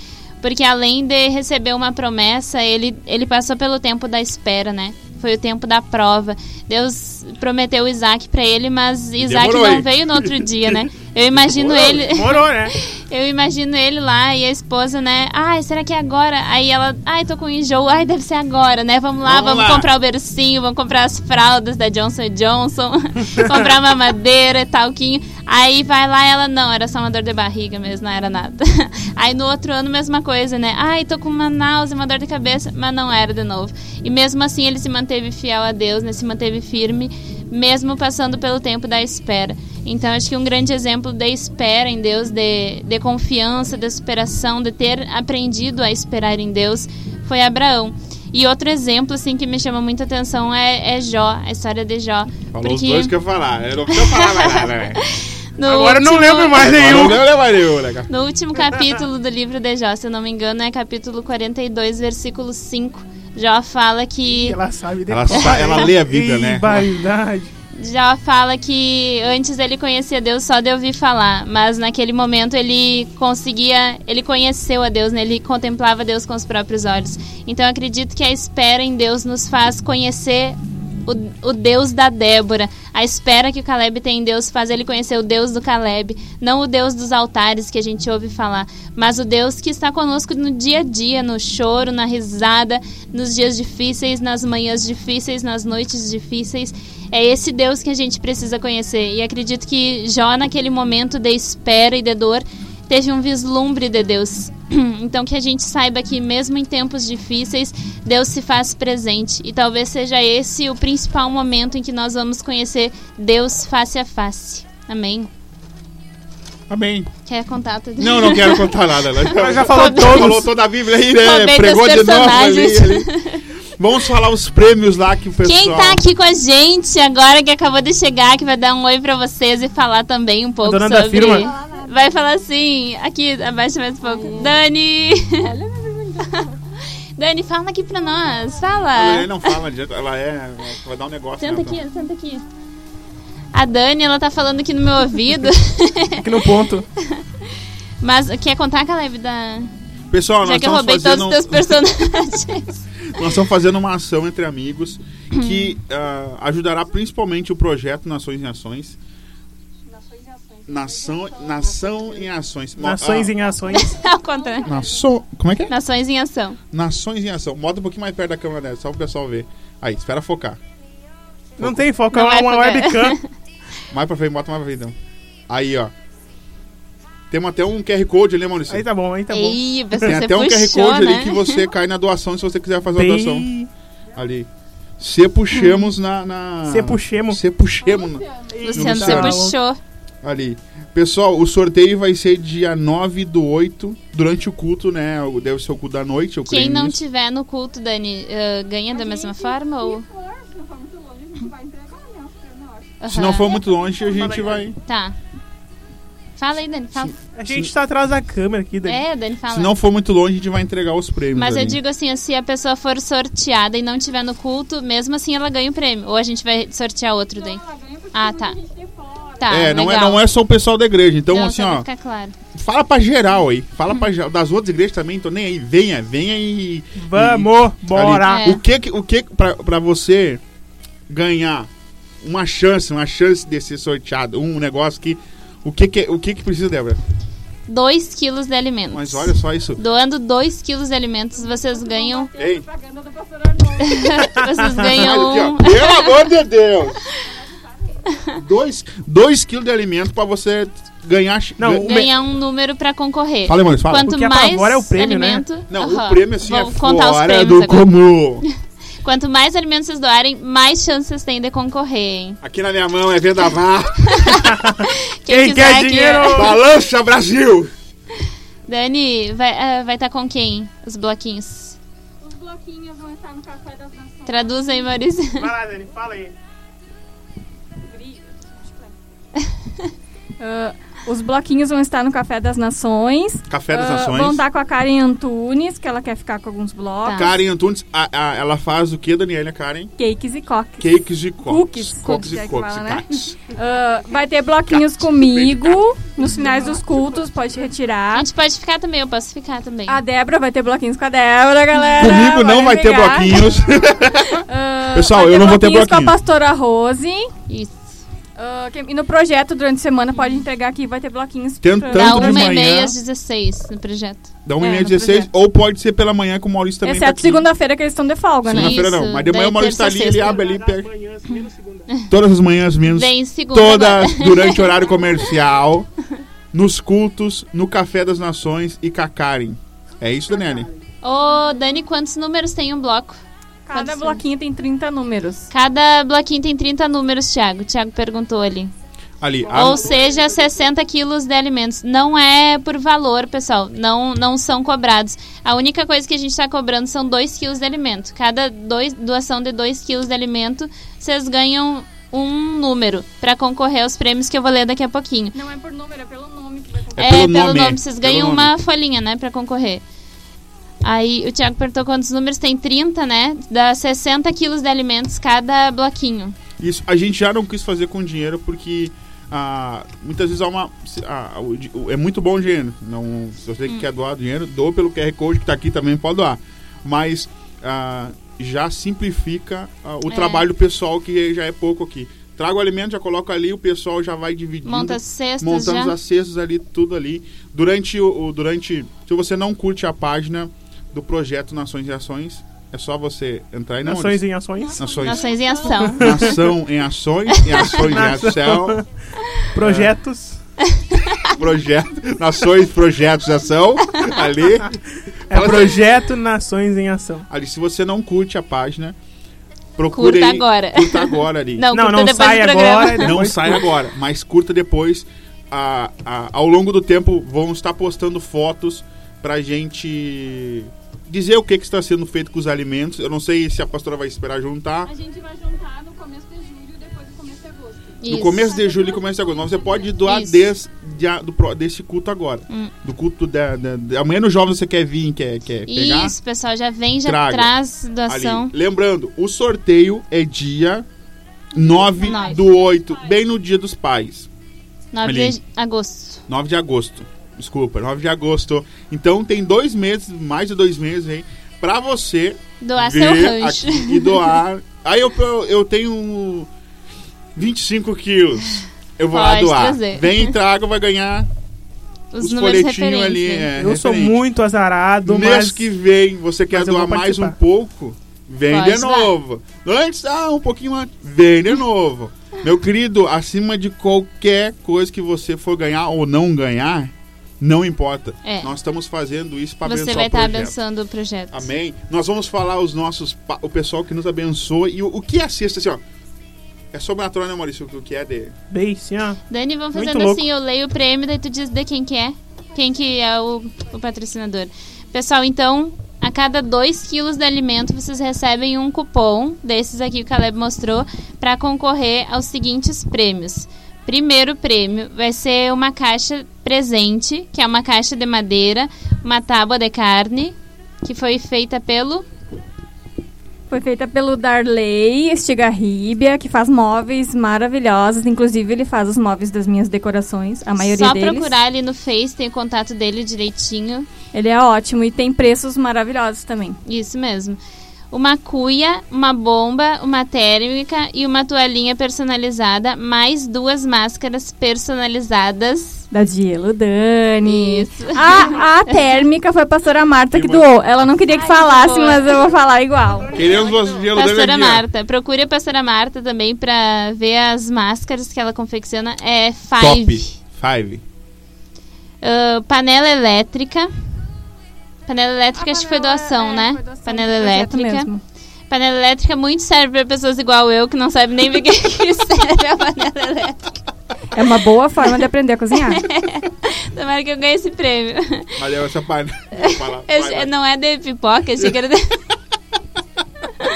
porque além de receber uma promessa, ele, ele passou pelo tempo da espera, né? Foi o tempo da prova. Deus prometeu Isaac pra ele, mas Isaac Demorou, não veio no outro dia, né? Eu imagino Demorou. ele. Demorou, né? Eu imagino ele lá e a esposa, né? Ai, será que é agora? Aí ela, ai, tô com enjoo. Ai, deve ser agora, né? Vamos lá, Vamos vamos, lá. comprar o bercinho, vamos comprar as fraldas da Johnson Johnson, comprar mamadeira, talquinho. Aí vai lá ela, não, era só uma dor de barriga mesmo, não era nada. Aí no outro ano, mesma coisa, né? Ai, tô com uma náusea, uma dor de cabeça, mas não era de novo. E mesmo assim ele se manteve fiel a Deus, né? Se manteve firme, mesmo passando pelo tempo da espera. Então acho que um grande exemplo de espera em Deus, de, de confiança, de superação, de ter aprendido a esperar em Deus, foi Abraão. E outro exemplo, assim, que me chama muita atenção é, é Jó, a história de Jó. Falou os dois que eu falar. Eu não falar mais né? no Agora eu não último- lembro mais nenhum. Não lembro mais nenhum, né? No último capítulo do livro de Jó, se eu não me engano, é capítulo 42, versículo 5. Jó fala que Ela sabe Ela, depois. ela lê a Bíblia, né? Barbaridade. Já fala que antes ele conhecia Deus só de ouvir falar, mas naquele momento ele conseguia, ele conheceu a Deus, né? ele contemplava Deus com os próprios olhos. Então acredito que a espera em Deus nos faz conhecer o, o Deus da Débora. A espera que o Caleb tem em Deus faz ele conhecer o Deus do Caleb, não o Deus dos altares que a gente ouve falar, mas o Deus que está conosco no dia a dia, no choro, na risada, nos dias difíceis, nas manhãs difíceis, nas noites difíceis. É esse Deus que a gente precisa conhecer. E acredito que Jó, naquele momento de espera e de dor, teve um vislumbre de Deus. Então que a gente saiba que mesmo em tempos difíceis, Deus se faz presente. E talvez seja esse o principal momento em que nós vamos conhecer Deus face a face. Amém. Amém. Quer contato? Não, não quero contar nada. Ela Ela já falou todos. falou toda a Bíblia aí, né? Pregou de novo ali, ali. Vamos falar os prêmios lá que o pessoal... Quem tá aqui com a gente agora que acabou de chegar, que vai dar um oi pra vocês e falar também um pouco dona da sobre. firma. Vai falar assim, aqui abaixo mais um pouco. Dani! Dani, fala aqui pra nós. Fala. Ela não fala, adianta, ela é... Vai dar um negócio. Senta né? aqui, senta aqui. A Dani, ela tá falando aqui no meu ouvido. Aqui no ponto. Mas quer contar, Caleb, da. Pessoal, Já nós que eu estamos roubei fazendo... todos os teus personagens. Nós estamos fazendo uma ação entre amigos que ah, ajudará principalmente o projeto Nações em Ações. Nação, nação em ações. Nações ah, em ações. Ao contrário. Naço... Como é que é? Nações em ação. Nações em ação. Bota um pouquinho mais perto da câmera dela, só para o pessoal ver. Aí, espera focar. Não tem foco, Não é vai uma focar. webcam. Mais pra frente, bota mais pra frente então. Aí, ó. Temos até um QR Code ali, Maurício. Aí tá bom, aí tá bom. Ei, você Tem até um QR Code né? ali que você cai na doação se você quiser fazer uma doação. Ali. Se puxemos na, na. Se puxemos. Se puxemos na- Luciano, Não você puxou. ali. Pessoal, o sorteio vai ser dia 9 do 8, durante o culto, né? O- Deve ser o culto da noite, eu Quem não nisso. tiver no culto, Dani, ah, ganha da mesma forma? Ou... Se não for muito longe, a gente vai. Tá. Fala aí, Dani. Fala. A gente tá atrás da câmera aqui, Dani. É, Dani, fala. Se não for muito longe, a gente vai entregar os prêmios. Mas eu digo assim, se a pessoa for sorteada e não tiver no culto, mesmo assim ela ganha o prêmio. Ou a gente vai sortear outro daí. Ah, tá. Tá, É, não é, legal. não é só o pessoal da igreja. Então, Não, assim, ó. claro. Fala pra geral aí. Fala pra geral. Das outras igrejas também, tô nem aí. Venha, venha e. Vamos, bora. Ali. O que o que que pra, pra você ganhar uma chance, uma chance de ser sorteado, um negócio que. O que que, o que, que precisa, Débora? 2 quilos de alimentos. Mas olha só isso. Doando 2 quilos de alimentos, vocês ganham. Ei, vocês ganham. aqui. Pelo amor de Deus! Dois, dois quilos de alimento pra você ganhar. Não, ganhar um número pra concorrer. Fala, Maurício, fala. Quanto O que mais apavora é o prêmio, né? alimento. Não, Aham. o prêmio assim Vou é contar os fora prêmios do agora. comum. Quanto mais alimentos vocês doarem, mais chances vocês têm de concorrer, hein? Aqui na minha mão é vendaval. Quem quer aqui, dinheiro? ó. Balança Brasil! Dani, vai estar com quem? Os bloquinhos. Os bloquinhos vão estar no Café das Nações. Traduz aí, Maurício. Vai lá, Dani, fala aí. Ah, os bloquinhos vão estar no Café das Nações. Café das Ah, Nações. vão estar com a Karen Antunes, que ela quer ficar com alguns blocos. Tá. Karen Antunes, a- a- ela faz o que, Daniela Karen? Cakes e coques. Cakes e cookies. Cookies, Cookies e é que cookies. fala, né? Ah, vai ter bloquinhos comigo nos finais dos cultos, pode A retirar. gente pode ficar também, eu posso ficar também. A Débora vai ter bloquinhos com a Débora, galera. Comigo não vai ter bloquinhos. Ah, Pessoal, vai eu não vou ter bloquinhos com a pastora Rose. Isso. Quem- e no projeto, durante a semana, pode entregar aqui, vai ter bloquinhos. Tentando Dá Tanto de uma e manhã. meia às 16 no projeto. Dá uma e É, meia no 16, projeto. ou pode ser pela manhã com o Maurício também. tá Exceto aqui. segunda-feira, que eles estão de folga, né? Segunda-feira não, mas de manhã o Maurício tá ali, ele abre ali, pega manhãs, menos segunda. todas as manhãs menos. Vem segunda. Todas agora. durante o horário comercial, nos cultos, no Café das Nações e Karen. É isso, Daniele? Ô, Dani, quantos números tem um bloco? Cada bloquinho tem 30 números. Cada bloquinho tem 30 números, Thiago. Thiago perguntou ali. Ali. a- Ou seja, 60 quilos de alimentos. Não é por valor, pessoal. Não, não são cobrados. A única coisa que a gente está cobrando são 2 quilos de alimento. Cada dois, doação de 2 quilos de alimento, vocês ganham um número para concorrer aos prêmios que eu vou ler daqui a pouquinho. Não é por número, é pelo nome que vai É É, pelo pelo, nome, nome. Vocês pelo ganham nome. uma folhinha, né, pra concorrer. Aí o Thiago perguntou quantos números tem 30, né? Dá 60 quilos de alimentos cada bloquinho. Isso a gente já não quis fazer com dinheiro porque ah, muitas vezes há uma, ah, é muito bom o dinheiro. Não, se você Hum. quer doar dinheiro, doa pelo QR Code que está aqui também pode doar. Mas ah, já simplifica ah, o É. trabalho pessoal que já é pouco aqui. Traga o alimento, já coloca ali, o pessoal já vai dividindo. Monta as cestas montamos já. as cestas ali, tudo ali. Durante o- durante, se você não curte a página do projeto Nações e Ações, é só você entrar na Nações em ações. Nações. Nações em ação. Nação em ações, em ações em ação. Projetos. projeto, Nações Projetos de Ação, ali. É Projeto Nações em Ação. Ali, se você não curte a página, procure Curta aí. agora. Curta agora ali. Não, Não, curta não sai agora. Não depois sai agora, mas curta depois. A, a- ao longo do tempo, vão estar postando fotos pra gente dizer o que, que está sendo feito com os alimentos. Eu não sei se a pastora vai esperar juntar. A gente vai juntar no começo de julho e depois no começo de agosto. No começo de julho e começo de agosto. Mas você pode doar desde a- do, pro- desse culto agora. Hum. Do culto da, da- da- Amanhã no Jovem você quer vir, quer, quer pegar? Isso, pessoal, já vem, já Traga. traz Ali. doação. Lembrando, o sorteio é dia 9 Nove. do 8, bem no dia dos pais. 9 Ali. de agosto. 9 de agosto. Desculpa, 9 de agosto. Então tem dois meses, mais de dois meses aí, pra você Doar ver seu rancho. aqui e doar. Aí eu, eu, eu tenho 25 quilos. Eu vou lá Pode doar. trazer. Vem e traga, vai ganhar Os, os folhetinhos ali. É, Eu sou referente. muito azarado, Mês mas que vem, você quer doar mais um pouco? Vem Pode de dar. novo. Antes, ah, um pouquinho antes. Vem de novo. Meu querido, acima de qualquer coisa que você for ganhar ou não ganhar, não importa. É. Nós estamos fazendo isso para Você abençoar vai o estar projeto. abençoando o projeto. Amém? Nós vamos falar os nossos, o pessoal que nos abençoa e o, o que assiste, assim, ó. É sobrenatural, né, Maurício? O que é de... bem assim, ó. Dani, vamos Muito fazendo louco. assim, eu leio o prêmio, daí tu diz de quem que é. Quem que é o, o patrocinador. Pessoal, então, a cada 2 quilos de alimento, vocês recebem um cupom, desses aqui que o Caleb mostrou, para concorrer aos seguintes prêmios. Primeiro prêmio vai ser uma caixa presente, que é uma caixa de madeira, uma tábua de carne, que foi feita pelo... Foi feita pelo Darley Estigarribia, que faz móveis maravilhosos. Inclusive, ele faz os móveis das minhas decorações, a maioria Só deles. procurar ali no Face, tem o contato dele direitinho. Ele é ótimo e tem preços maravilhosos também. Isso mesmo. Uma cuia, uma bomba, uma térmica e uma toalhinha personalizada, mais duas máscaras personalizadas. Da Dielo Dani. Isso. A, a térmica foi a pastora Marta que doou. Ela não queria que Ai, falasse, boa. mas eu vou falar igual. Queremos você gelo dele Pastora. Marta. Procure a pastora Marta também pra ver as máscaras que ela confecciona. É Top. Five. Five. Ah, panela elétrica. Panela elétrica acho que foi doação, né? Panela elétrica. Mesmo. Panela elétrica muito serve pra pessoas igual eu, que não sabem nem ver o que que serve a panela elétrica. É uma boa forma de aprender a cozinhar. Tomara que eu ganhe esse prêmio. É essa parte. Não é de pipoca, achei que era de...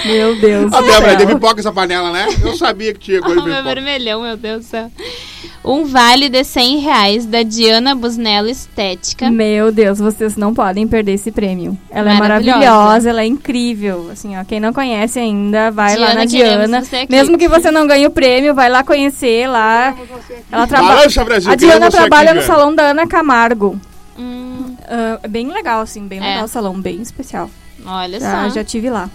Meu Deus do Débora, tem pipoca essa panela, né? Eu sabia que tinha coisa Oh, de meu pipoca. vermelhão, meu Deus do céu. Um vale de 100 reais da Diana Busnello Estética. Meu Deus, vocês não podem perder esse prêmio. Ela é Maravilhosa. maravilhosa, ela é incrível. Assim, ó, quem não conhece ainda, vai lá Diana, na queremos Diana. você aqui. Mesmo que você não ganhe o prêmio, vai lá conhecer lá. Ela trabalha. Balança, Brasil. A Diana trabalha aqui, no salão da Ana Camargo. Hum, é bem legal, assim, bem É. legal o salão, bem especial. olha Já, só. já tive lá.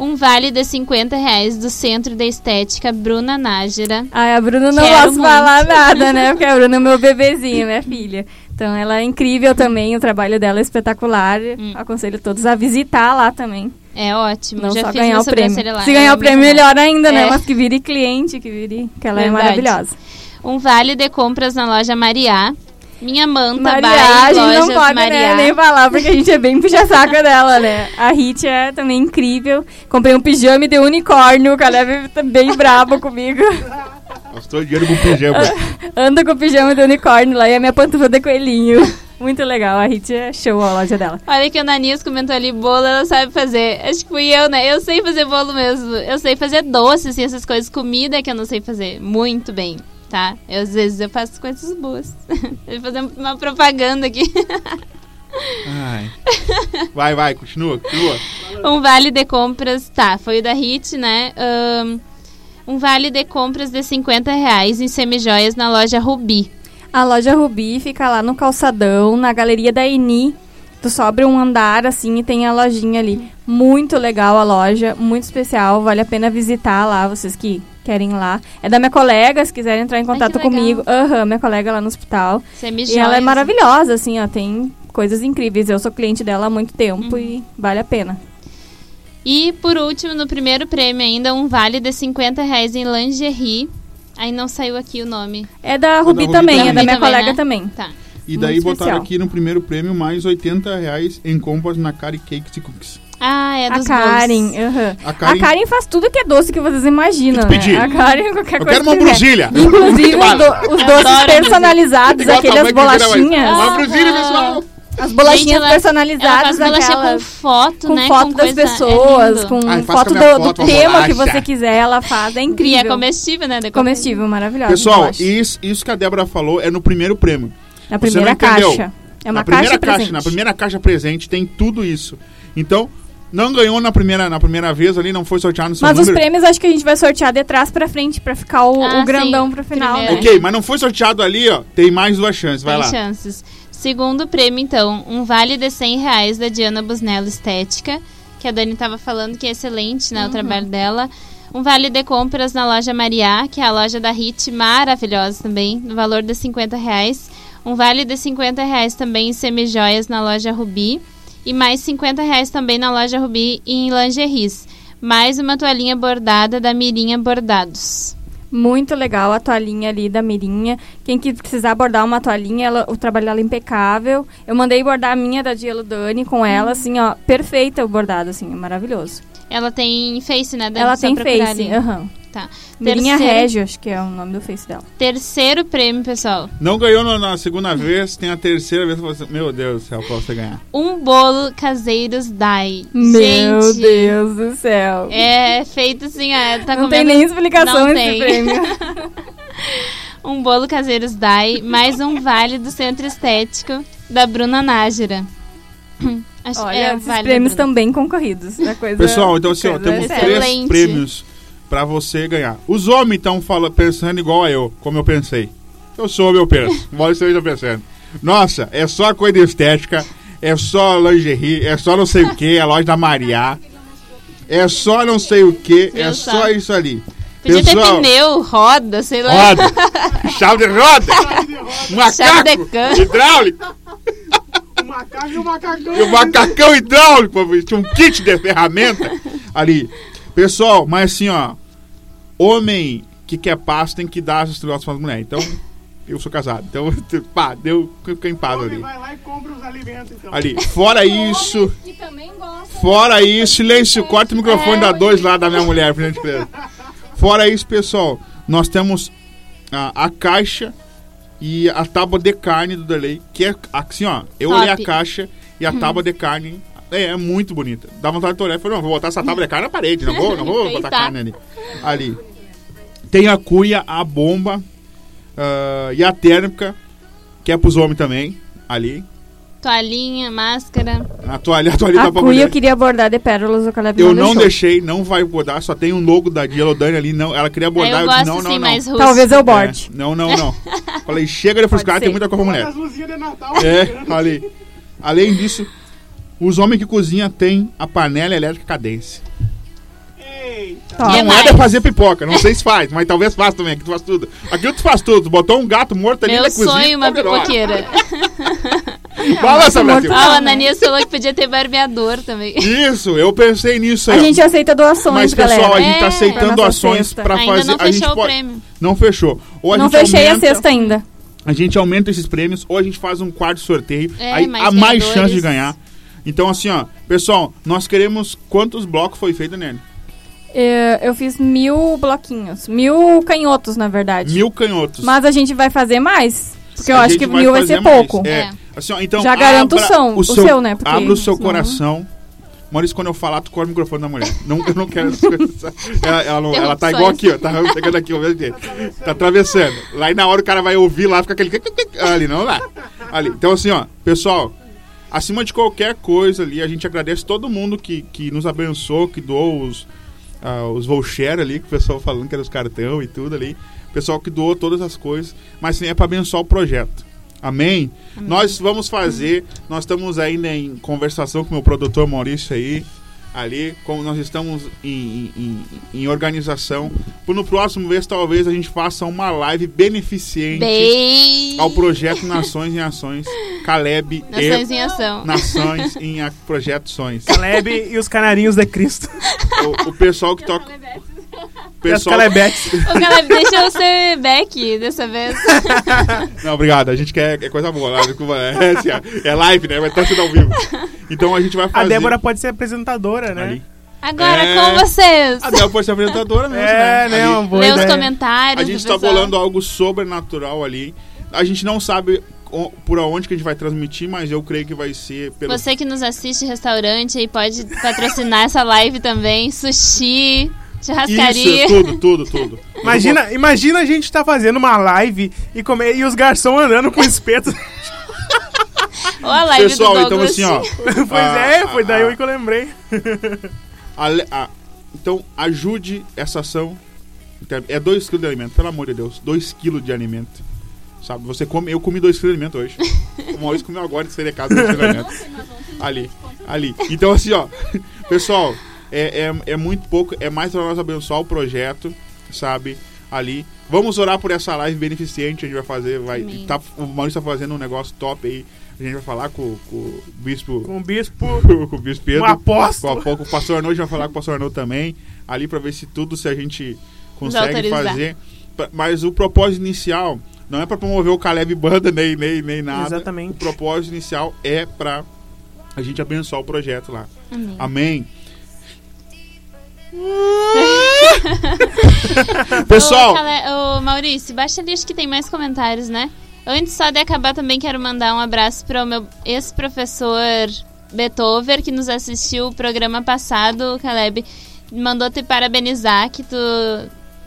Um vale de 50 reais do Centro da Estética Bruna Nájera. Ai, a Bruna não Quero posso falar nada, né? Porque a Bruna é meu bebezinho, minha filha. Então ela é incrível também, o trabalho dela é espetacular. Hum. Aconselho todos a visitar lá também. É ótimo. Não Já só ganhar o prêmio. lá. Se ganhar É o prêmio, bom. melhor ainda, né? É. Mas que vire cliente, que vire. Que ela é Verdade. maravilhosa. Um vale de compras na loja Mariá. Minha manta Maria, by a não pode né, nem falar, porque a gente é bem puxa-saca dela, né? A Hit é também incrível. Comprei um pijama de unicórnio, o Caleb tá bem brabo comigo. Gastou dinheiro com pijama. Anda com o pijama de unicórnio lá e a minha pantufa de coelhinho. Muito legal, a Hit é show a loja dela. Olha que o Nanias comentou ali, bolo ela sabe fazer. Acho que fui eu, né? Eu sei fazer bolo mesmo. Eu sei fazer doces e essas coisas. Comida que eu não sei fazer. Muito bem, tá? Eu, às vezes eu faço coisas boas. Vou fazer uma propaganda aqui. Ai. Vai, vai, continua, continua. um vale de compras, tá, foi o da Hit, né? Ahn, um vale de compras de 50 reais em semijoias na loja Rubi. A loja Rubi fica lá no calçadão, na galeria da Eni. Tu sobe um andar assim e tem a lojinha ali. Muito legal a loja, muito especial, vale a pena visitar lá, vocês que querem ir lá. É da minha colega, se quiserem entrar em contato legal. comigo. Aham, minha colega lá no hospital. Semijoias. E ela é maravilhosa, assim, ó, tem coisas incríveis. Eu sou cliente dela há muito tempo Uhum. e vale a pena. E por último, no primeiro prêmio ainda, um vale de 50 reais em lingerie. Aí não saiu aqui o nome. É da Rubi Rubi também, também. é da minha Também, colega né? também. Tá. E daí Muito botaram especial. aqui no primeiro prêmio mais 80 reais em compras na Kari Cakes e Cookies. Ah, é A dos Karen, bolos. aham. A A Karen, Karen faz tudo que é doce que vocês imaginam, Que né? A Karen, qualquer eu coisa quero uma que quiser. brusilha. Inclusive do- os Eu doces adoro personalizados, a tua aquelas que bolachinhas. Uma brusilha, Ah. pessoal. As bolachinhas Gente, ela- Ela personalizadas, faz bolachinha com aquelas foto, com né? foto com das coisa- é pessoas, lindo. com faz foto a do, foto, do tema que bolacha. você quiser, ela faz. É E incrível. é comestível, né? Comestível, maravilhosa. Pessoal, isso, isso que a Débora falou é no primeiro prêmio. Na primeira caixa. É uma na primeira caixa caixa, presente. na primeira caixa presente tem tudo isso. Então, não ganhou na primeira, na primeira vez ali, não foi sorteado no seu Mas os prêmios acho que a gente vai sortear de trás pra frente pra ficar o, Ah, o grandão sim. pro final. Primeiro. né? Ok, mas não foi sorteado ali, ó. Tem mais duas chances, vai Tem lá. chances. Segundo prêmio, então, um vale de 100 reais da Diana Busnello Estética, que a Dani tava falando que é excelente, né, o trabalho dela. Um vale de compras na loja Mariá, que é a loja da Hit, maravilhosa também, no valor de 50 reais. Um vale de 50 reais também em semijoias na loja Rubi. E mais 50 reais também na loja Rubi em lingeries. Mais uma toalhinha bordada da Mirinha Bordados. Muito legal a toalhinha ali da Mirinha. Quem que precisar bordar uma toalhinha, ela- o trabalho dela é impecável. Eu mandei bordar a minha da Dielo Dani com ela, assim, ó, perfeita o bordado, assim, é maravilhoso. Ela tem face, né? Dani? ela tem face, aham. Tá. Mirinha Terceiro- Régio, acho que é o nome do face dela. Terceiro prêmio, pessoal. Não ganhou no- na segunda vez, tem a terceira vez. Você... Meu Deus do céu, pra você ganhar. Um bolo caseiros Dai. Meu Gente, Deus do céu. É feito assim, ó, tá Não tem comendo nem explicação Não esse tem. prêmio. um bolo caseiros Dai, mais um vale do Centro Estético da Bruna Nájera. Acho, Olha, é, esses vale prêmios bem concorridos. Pessoal, então assim, ó, temos é séria. três Excelente. prêmios pra você ganhar. Os homens estão pensando igual a eu, como eu pensei. Eu sou homem, eu penso. Vocês estão pensando. Nossa, é só coisa estética, é só lingerie, é só não sei o que, a loja da Mariá. É só não sei o que, é só isso ali. Podia Pessoal, ter pneu, roda, sei lá. Roda, chave de roda, Chave de macaco, cana. hidráulico. O macaco e o macacão. E o macacão hidráulico, tinha um kit de ferramenta ali. Pessoal, mas assim, ó, homem que quer paz tem que dar os troços para as mulheres. Então, eu sou casado. Então, pá, deu, fica em paz Homem ali. vai lá e compra os alimentos, então. Ali, fora isso, fora isso, silêncio, corta o microfone da dois lá da minha mulher, por gentileza. Fora isso, pessoal, nós temos a, a caixa e a tábua de carne do Delay, que é assim, ó, eu Top. olhei a caixa e a tábua de carne é, é muito bonita. Dá vontade de olhar e falar, não, vou botar essa tábua de carne na parede, não vou, não vou botar carne ali. Ali. Tem a cuia, a bomba ah, e a térmica, que é pros homens também, ali. Toalhinha, máscara. A toalha, a toalha A tá pra cuia mulher. eu queria bordar de pérolas, o Caleb Eu não não deixei, não vai bordar, só tem um logo da Dielodane ali, não. Ela queria bordar, eu eu disse, gosto não, não, não. Talvez eu borde. É, não, não, não. Falei, chega de frustrar, Pode tem muita coisa pra mulher. as luzinhas de Natal. É, ali. Além disso, os homens que cozinham têm a panela elétrica cadência. Não é mais? de fazer pipoca, não sei se faz, mas talvez faça também, aqui tu faz tudo. Aqui tu faz tudo, tu botou um gato morto ali Meu na cozinha. sonho, uma pipoqueira. Morto Brasil. Ah, o Ananias falou que podia ter barbeador também. Isso, eu pensei nisso aí. A gente aceita doações, Mas, galera. pessoal, a gente É, tá aceitando pra nossa doações cesta. pra Ainda fazer. não a gente fechou o pode- prêmio. Não fechou. Ou a Não gente fechei aumenta, a sexta ainda. A gente aumenta esses prêmios, ou a gente faz um quarto sorteio. É, aí mais há mais chance de ganhar. Então, assim, ó, pessoal, nós queremos. Quantos blocos foi feito, Nelly? Eu, eu fiz mil bloquinhos. Mil canhotos, na verdade. Mil canhotos. Mas a gente vai fazer mais. Porque eu A acho que mil vai ser mais. pouco. É. É. Assim, ó, então, Já garanto o som- o seu, né? Porque abra o seu senão- coração. Maurício, quando eu falar, tu corta o microfone da mulher. Não, eu não quero essas coisas. Ela, ela, não- ela tá igual aqui, ó. Tá pegando aqui, ó. Tá atravessando. Lá e na hora o cara vai ouvir lá, fica aquele. Ali, não lá. Ali. Então, assim, ó, pessoal, acima de qualquer coisa ali, a gente agradece todo mundo que, que nos abençoou, que doou os, ah, os voucher ali, que o pessoal falando que era os cartão e tudo ali. Pessoal que doou todas as coisas, mas sim, é para abençoar o projeto. Amém? Nós vamos fazer, nós estamos ainda em conversação com o meu produtor Maurício aí, ali, como nós estamos em, em, em organização. Por no próximo mês, talvez a gente faça uma live beneficente Bem. ao projeto Nações em Ações, Caleb Nações e em ação. Nações em a- Projeto Sonhos. Caleb e os canarinhos de Cristo. O, o pessoal que toca Pessoal. Calebetes. Ô, Caleb, deixa eu ser Beck dessa vez. Não, obrigado. A gente quer é coisa boa lá. desculpa, É, assim, é live, né? Vai estar sendo ao vivo. Então a gente vai A fazer. Débora pode ser apresentadora, né? Ali. Agora É. com vocês. A Débora pode ser apresentadora mesmo. É, né? né? Ali. Lê os comentários. A gente tá pessoal. bolando algo sobrenatural ali. A gente não sabe por onde que a gente vai transmitir, mas eu creio que vai ser pelo. Você que nos assiste restaurante aí pode patrocinar essa live também. Sushi, churrascaria. Isso, tudo, tudo, tudo. Imagina, imagina a gente tá fazendo uma live e, comer, e os garçons andando com espetos. Ou a live Pessoal, do então assim, ó. pois Ah, é, foi daí ah, que eu lembrei. Ah, então, ajude essa ação. Então, É 2 kg de alimento, pelo amor de Deus. 2 kg de alimento. Sabe, você come. Eu comi 2 kg de alimento hoje. O Maurício comeu agora de sair de casa 2 kg de alimento. Ali, ali. Então, assim, ó. Pessoal, é, é, é muito pouco. É mais pra nós abençoar o projeto, sabe? Ali. Vamos orar por essa live beneficente. A gente vai fazer. Vai, Amém. tá, o Maurício tá fazendo um negócio top aí. A gente vai falar com, com o bispo. Com o bispo, com o bispo Pedro. um apóstolo. Com a pouco o pastor Arnold vai falar com o pastor Arnold também, ali pra ver se tudo se a gente consegue fazer. Mas o propósito inicial não é pra promover o Caleb Banda nem, nem, nem nada. Exatamente. O propósito inicial é pra a gente abençoar o projeto lá. Amém. Amém. Pessoal, ô, Maurício, baixa ali, acho que tem mais comentários, né? Antes só de acabar, também quero mandar um abraço para o meu ex-professor Beethoven, que nos assistiu o programa passado, o Caleb. Mandou te parabenizar, que tu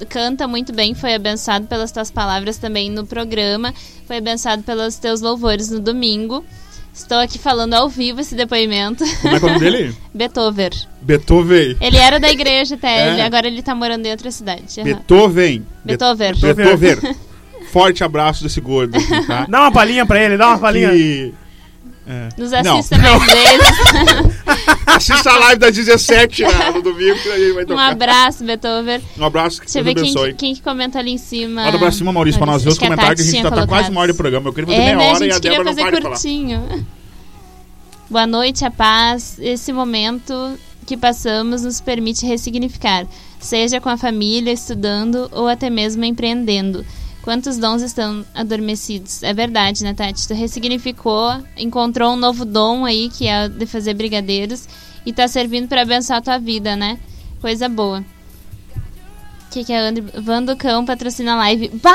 canta muito bem, foi abençoado pelas tuas palavras também no programa, foi abençoado pelos teus louvores no domingo. Estou aqui falando ao vivo esse depoimento. como é que é o nome dele? Beethoven. Beethoven. Ele era da igreja até, É. ele- agora ele tá morando em outra cidade. Beethoven. Beethoven. Be- Beethoven. Forte abraço desse gordo aqui, tá? Dá uma palhinha pra ele, dá uma palhinha. Que- é. Nos Não. assista mais vezes. Assista a live das 17 né, no domingo que a gente vai Um tocar. abraço, Beethoven. Um abraço, que Deixa eu ver quem, abençoe. quem que comenta ali em cima. Manda pra cima, Maurício, pra nós ver os que a comentários que a gente tá, tá quase uma hora de programa. Eu queria fazer É, meia né? A hora e a gente queria Débora não fazer para de falar. curtinho. Boa noite, a paz. Esse momento que passamos nos permite ressignificar, seja com a família, estudando ou até mesmo empreendendo. Quantos dons estão adormecidos? É verdade, né, Tati? Tu ressignificou, encontrou um novo dom aí, que é de fazer brigadeiros, e tá servindo para abençoar a tua vida, né? Coisa boa. O que, que é André? Vandocão patrocina a live. Bah,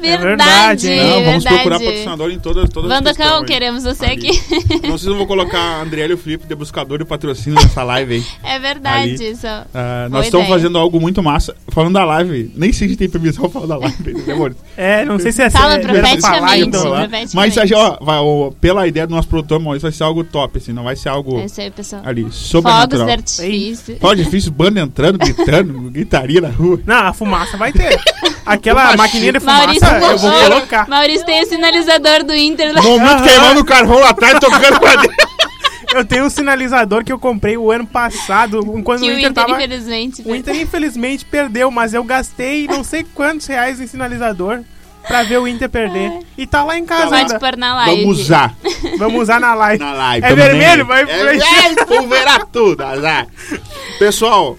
verdade! verdade, hein? Não, vamos verdade. procurar patrocinador em todas, todas as Vandocão, aí. queremos você Ali. aqui. Não sei se eu vou colocar a Andriele e o Felipe de buscador e patrocínio nessa live aí. É verdade Ali. isso. Boa nós estamos ideia. fazendo algo muito massa. Falando da live, nem sei se tem permissão pra falar da live, amor? É, não sei se é Fala é, profeticamente. falar, então. Profeticamente. Mas a ó, vai, ó, pela ideia do nosso produtor, Maurício, vai ser algo top, assim, não vai ser algo É isso aí, pessoal. ali, Fogos de sobrenatural. artifício. Fala difícil, banda entrando, gritando, gritaria na rua. Não, a fumaça vai ter. Aquela Fumaça. maquininha de Maurício, fumaça eu vou colocar. Maurício tem o sinalizador do Inter. lá. Momento queimando o carvão lá atrás, tocando pra dentro. Eu tenho um sinalizador que eu comprei o ano passado, quando Que o o Inter Inter, tava... infelizmente. O Inter infelizmente perdeu, mas eu gastei não sei quantos reais em sinalizador pra ver o Inter perder. E tá lá em casa Pode ainda. pôr na live. Vamos usar Vamos usar na live. na live. É vermelho? Vai- é, vai- é, pulverar tudo, azar. Pessoal.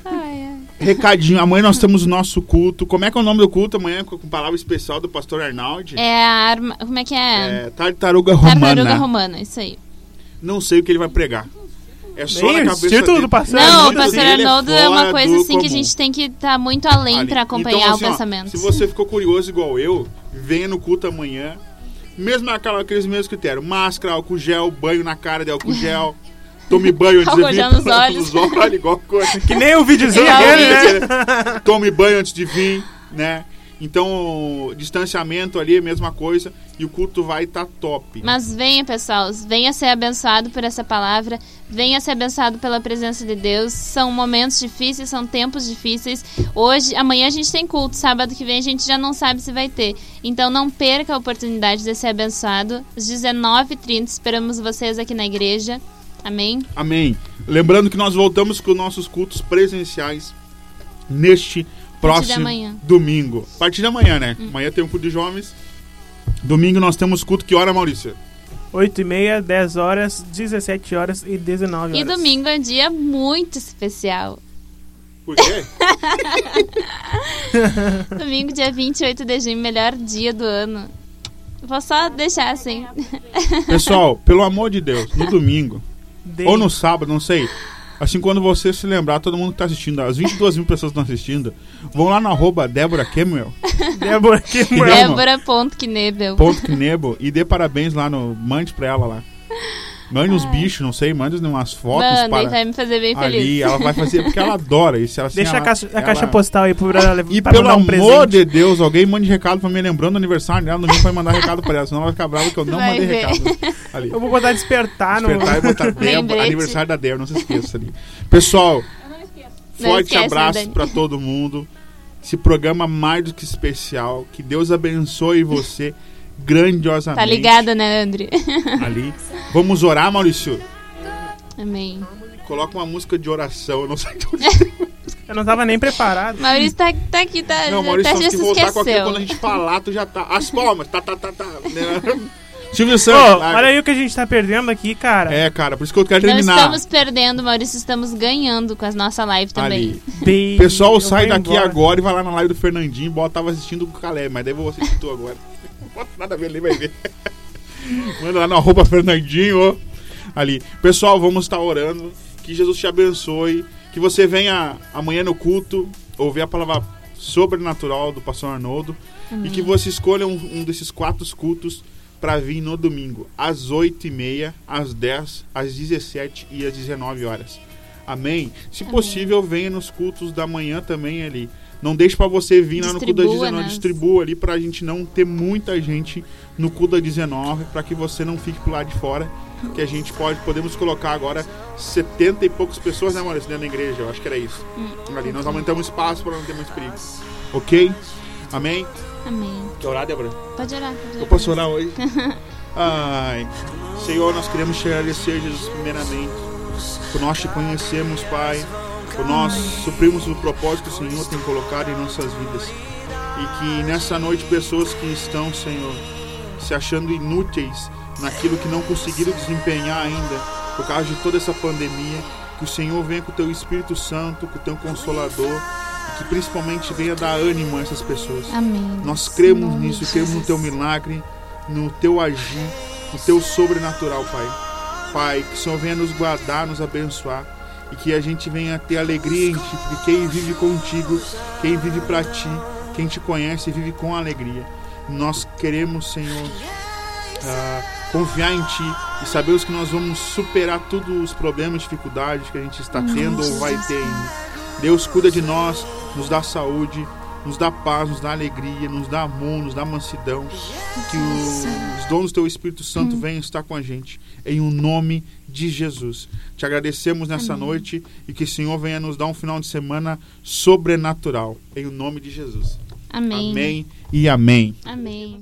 Recadinho. Amanhã nós temos o nosso culto. Como é que é o nome do culto amanhã? Com, com palavra especial do pastor Arnaldi. É a arma. Como é que é? É, tartaruga romana. Tartaruga romana, isso aí. Não sei o que ele vai pregar. É só Bem, na o cabeça título dele. do pastor Não, o Arnoldo, pastor dele é Arnoldo é uma coisa assim que a comum. gente tem que estar muito além Ali. pra acompanhar Então, assim, o ó, pensamento. se você ficou curioso igual eu, venha no culto amanhã. Mesmo aquela, aqueles mesmos critérios. Máscara, álcool gel, banho na cara de álcool gel. Tome banho antes de vir. nos olhos. nos olhos, igual coisa. Que nem o videozinho dele, né? Tome banho antes de vir, né? Então, distanciamento ali é a mesma coisa. E o culto vai estar top. Mas venha, pessoal, venha ser abençoado por essa palavra, venha ser abençoado pela presença de Deus. São momentos difíceis, são tempos difíceis. Hoje, amanhã a gente tem culto, sábado que vem a gente já não sabe se vai ter. Então não perca a oportunidade de ser abençoado. Às 19h30 esperamos vocês aqui na igreja. Amém? Amém. Lembrando que nós voltamos com nossos cultos presenciais neste próximo domingo. A partir de amanhã, né? Hum. Amanhã tem um culto de jovens. Domingo nós temos culto. Que hora, Maurício? 8 e meia, 10 horas, 17 horas e 19 horas. E domingo é um dia muito especial. Por quê? Domingo, dia 28 de junho, melhor dia do ano. Vou só deixar assim. Pessoal, pelo amor de Deus, no domingo, Dei. ou no sábado, não sei. Assim, quando você se lembrar, todo mundo que tá assistindo, as 22 mil pessoas que estão assistindo, vão lá no arroba Débora Kemuel, Débora. Débora.knebel. ponto e dê parabéns lá no. Mande pra ela lá. Mande uns bichos, não sei, mande umas fotos Manda, para. e vai me fazer bem feliz. Ali, ela vai fazer, porque ela adora isso. Ela, assim, Deixa a ela- caixa, a ela- caixa postal aí pro levar E pra pelo um amor presente. de Deus, alguém mande recado pra mim lembrando o aniversário dela. No domingo vai mandar recado pra ela, senão ela vai ficar brava que eu não Vai mandei ver. recado. Ali. Eu vou botar despertar, Despertar e no... botar Débora, Lembrete. aniversário da Débora, não se esqueça ali. Pessoal, Não forte esquece, abraço pra todo mundo. Esse programa mais do que especial. Que Deus abençoe você grandiosamente. Tá ligada, né, André? Ali. Vamos orar, Maurício. Amém. Coloca uma música de oração. Eu não sei de onde. Eu não tava nem preparado. Maurício tá, tá aqui, tá, Não, Maurício, até temos já que se voltar com aquilo esqueceu. quando a gente falar, tu já tá. As palmas, tá, tá, tá, tá. né? Silvio Santos. vai. olha aí o que a gente tá perdendo aqui, cara. É, cara, por isso que eu quero Não terminar. estamos perdendo, Maurício, estamos ganhando com a nossa live também. Bem, O pessoal sai daqui embora. agora e vai lá na live do Fernandinho bota, tava assistindo com o Calé, mas daí eu vou assistir tu agora. Bota nada a ver, ele vai ver. Manda lá no arroba Fernandinho. Ali. Pessoal, vamos estar orando. Que Jesus te abençoe. Que você venha amanhã no culto ouvir a palavra sobrenatural do pastor Arnoldo. E que você escolha um, um desses quatro cultos para vir no domingo, às 8h30, às 10, às 17 e às 19 horas. Amém? Se possível, venha nos cultos da manhã também ali. Não deixe para você vir lá no Distribua 19, nas- distribua ali pra gente não ter muita gente no culto das 19, para que você não fique pro lado de fora, que a gente pode podemos colocar agora 70 e poucas pessoas, né, Maurício, dentro da igreja, eu acho que era isso. Hum. Ali nós aumentamos espaço para não ter mais perigo. OK? Amém? Amém. Quer orar, Débora? Pode orar. Pode orar. Eu posso orar hoje? Ai, Senhor, nós queremos te agradecer, Jesus, primeiramente, por nós te conhecemos, Pai, nós suprimos o propósito que o Senhor tem colocado em nossas vidas. E que nessa noite pessoas que estão, Senhor, se achando inúteis naquilo que não conseguiram desempenhar ainda por causa de toda essa pandemia, que o Senhor venha com o teu Espírito Santo, com o teu Consolador, e que principalmente venha dar ânimo a essas pessoas. Amém. Nós cremos Em nome nisso, cremos no teu milagre, no teu agir, no teu sobrenatural, Pai. Pai, que o Senhor venha nos guardar, nos abençoar e que a gente venha ter alegria em Ti, porque quem vive contigo, quem vive para Ti, quem te conhece, vive com alegria. Nós queremos, Senhor, ah, confiar em Ti e sabemos que nós vamos superar todos os problemas, dificuldades que a gente está tendo ou vai ter ainda. Deus cuida de nós, nos dá saúde, nos dá paz, nos dá alegria, nos dá amor, nos dá mansidão. Que os dons do Teu Espírito Santo venham estar com a gente, em o nome de Jesus. Te agradecemos nessa noite e que o Senhor venha nos dar um final de semana sobrenatural, em o nome de Jesus. Amém. Amém e amém. Amém.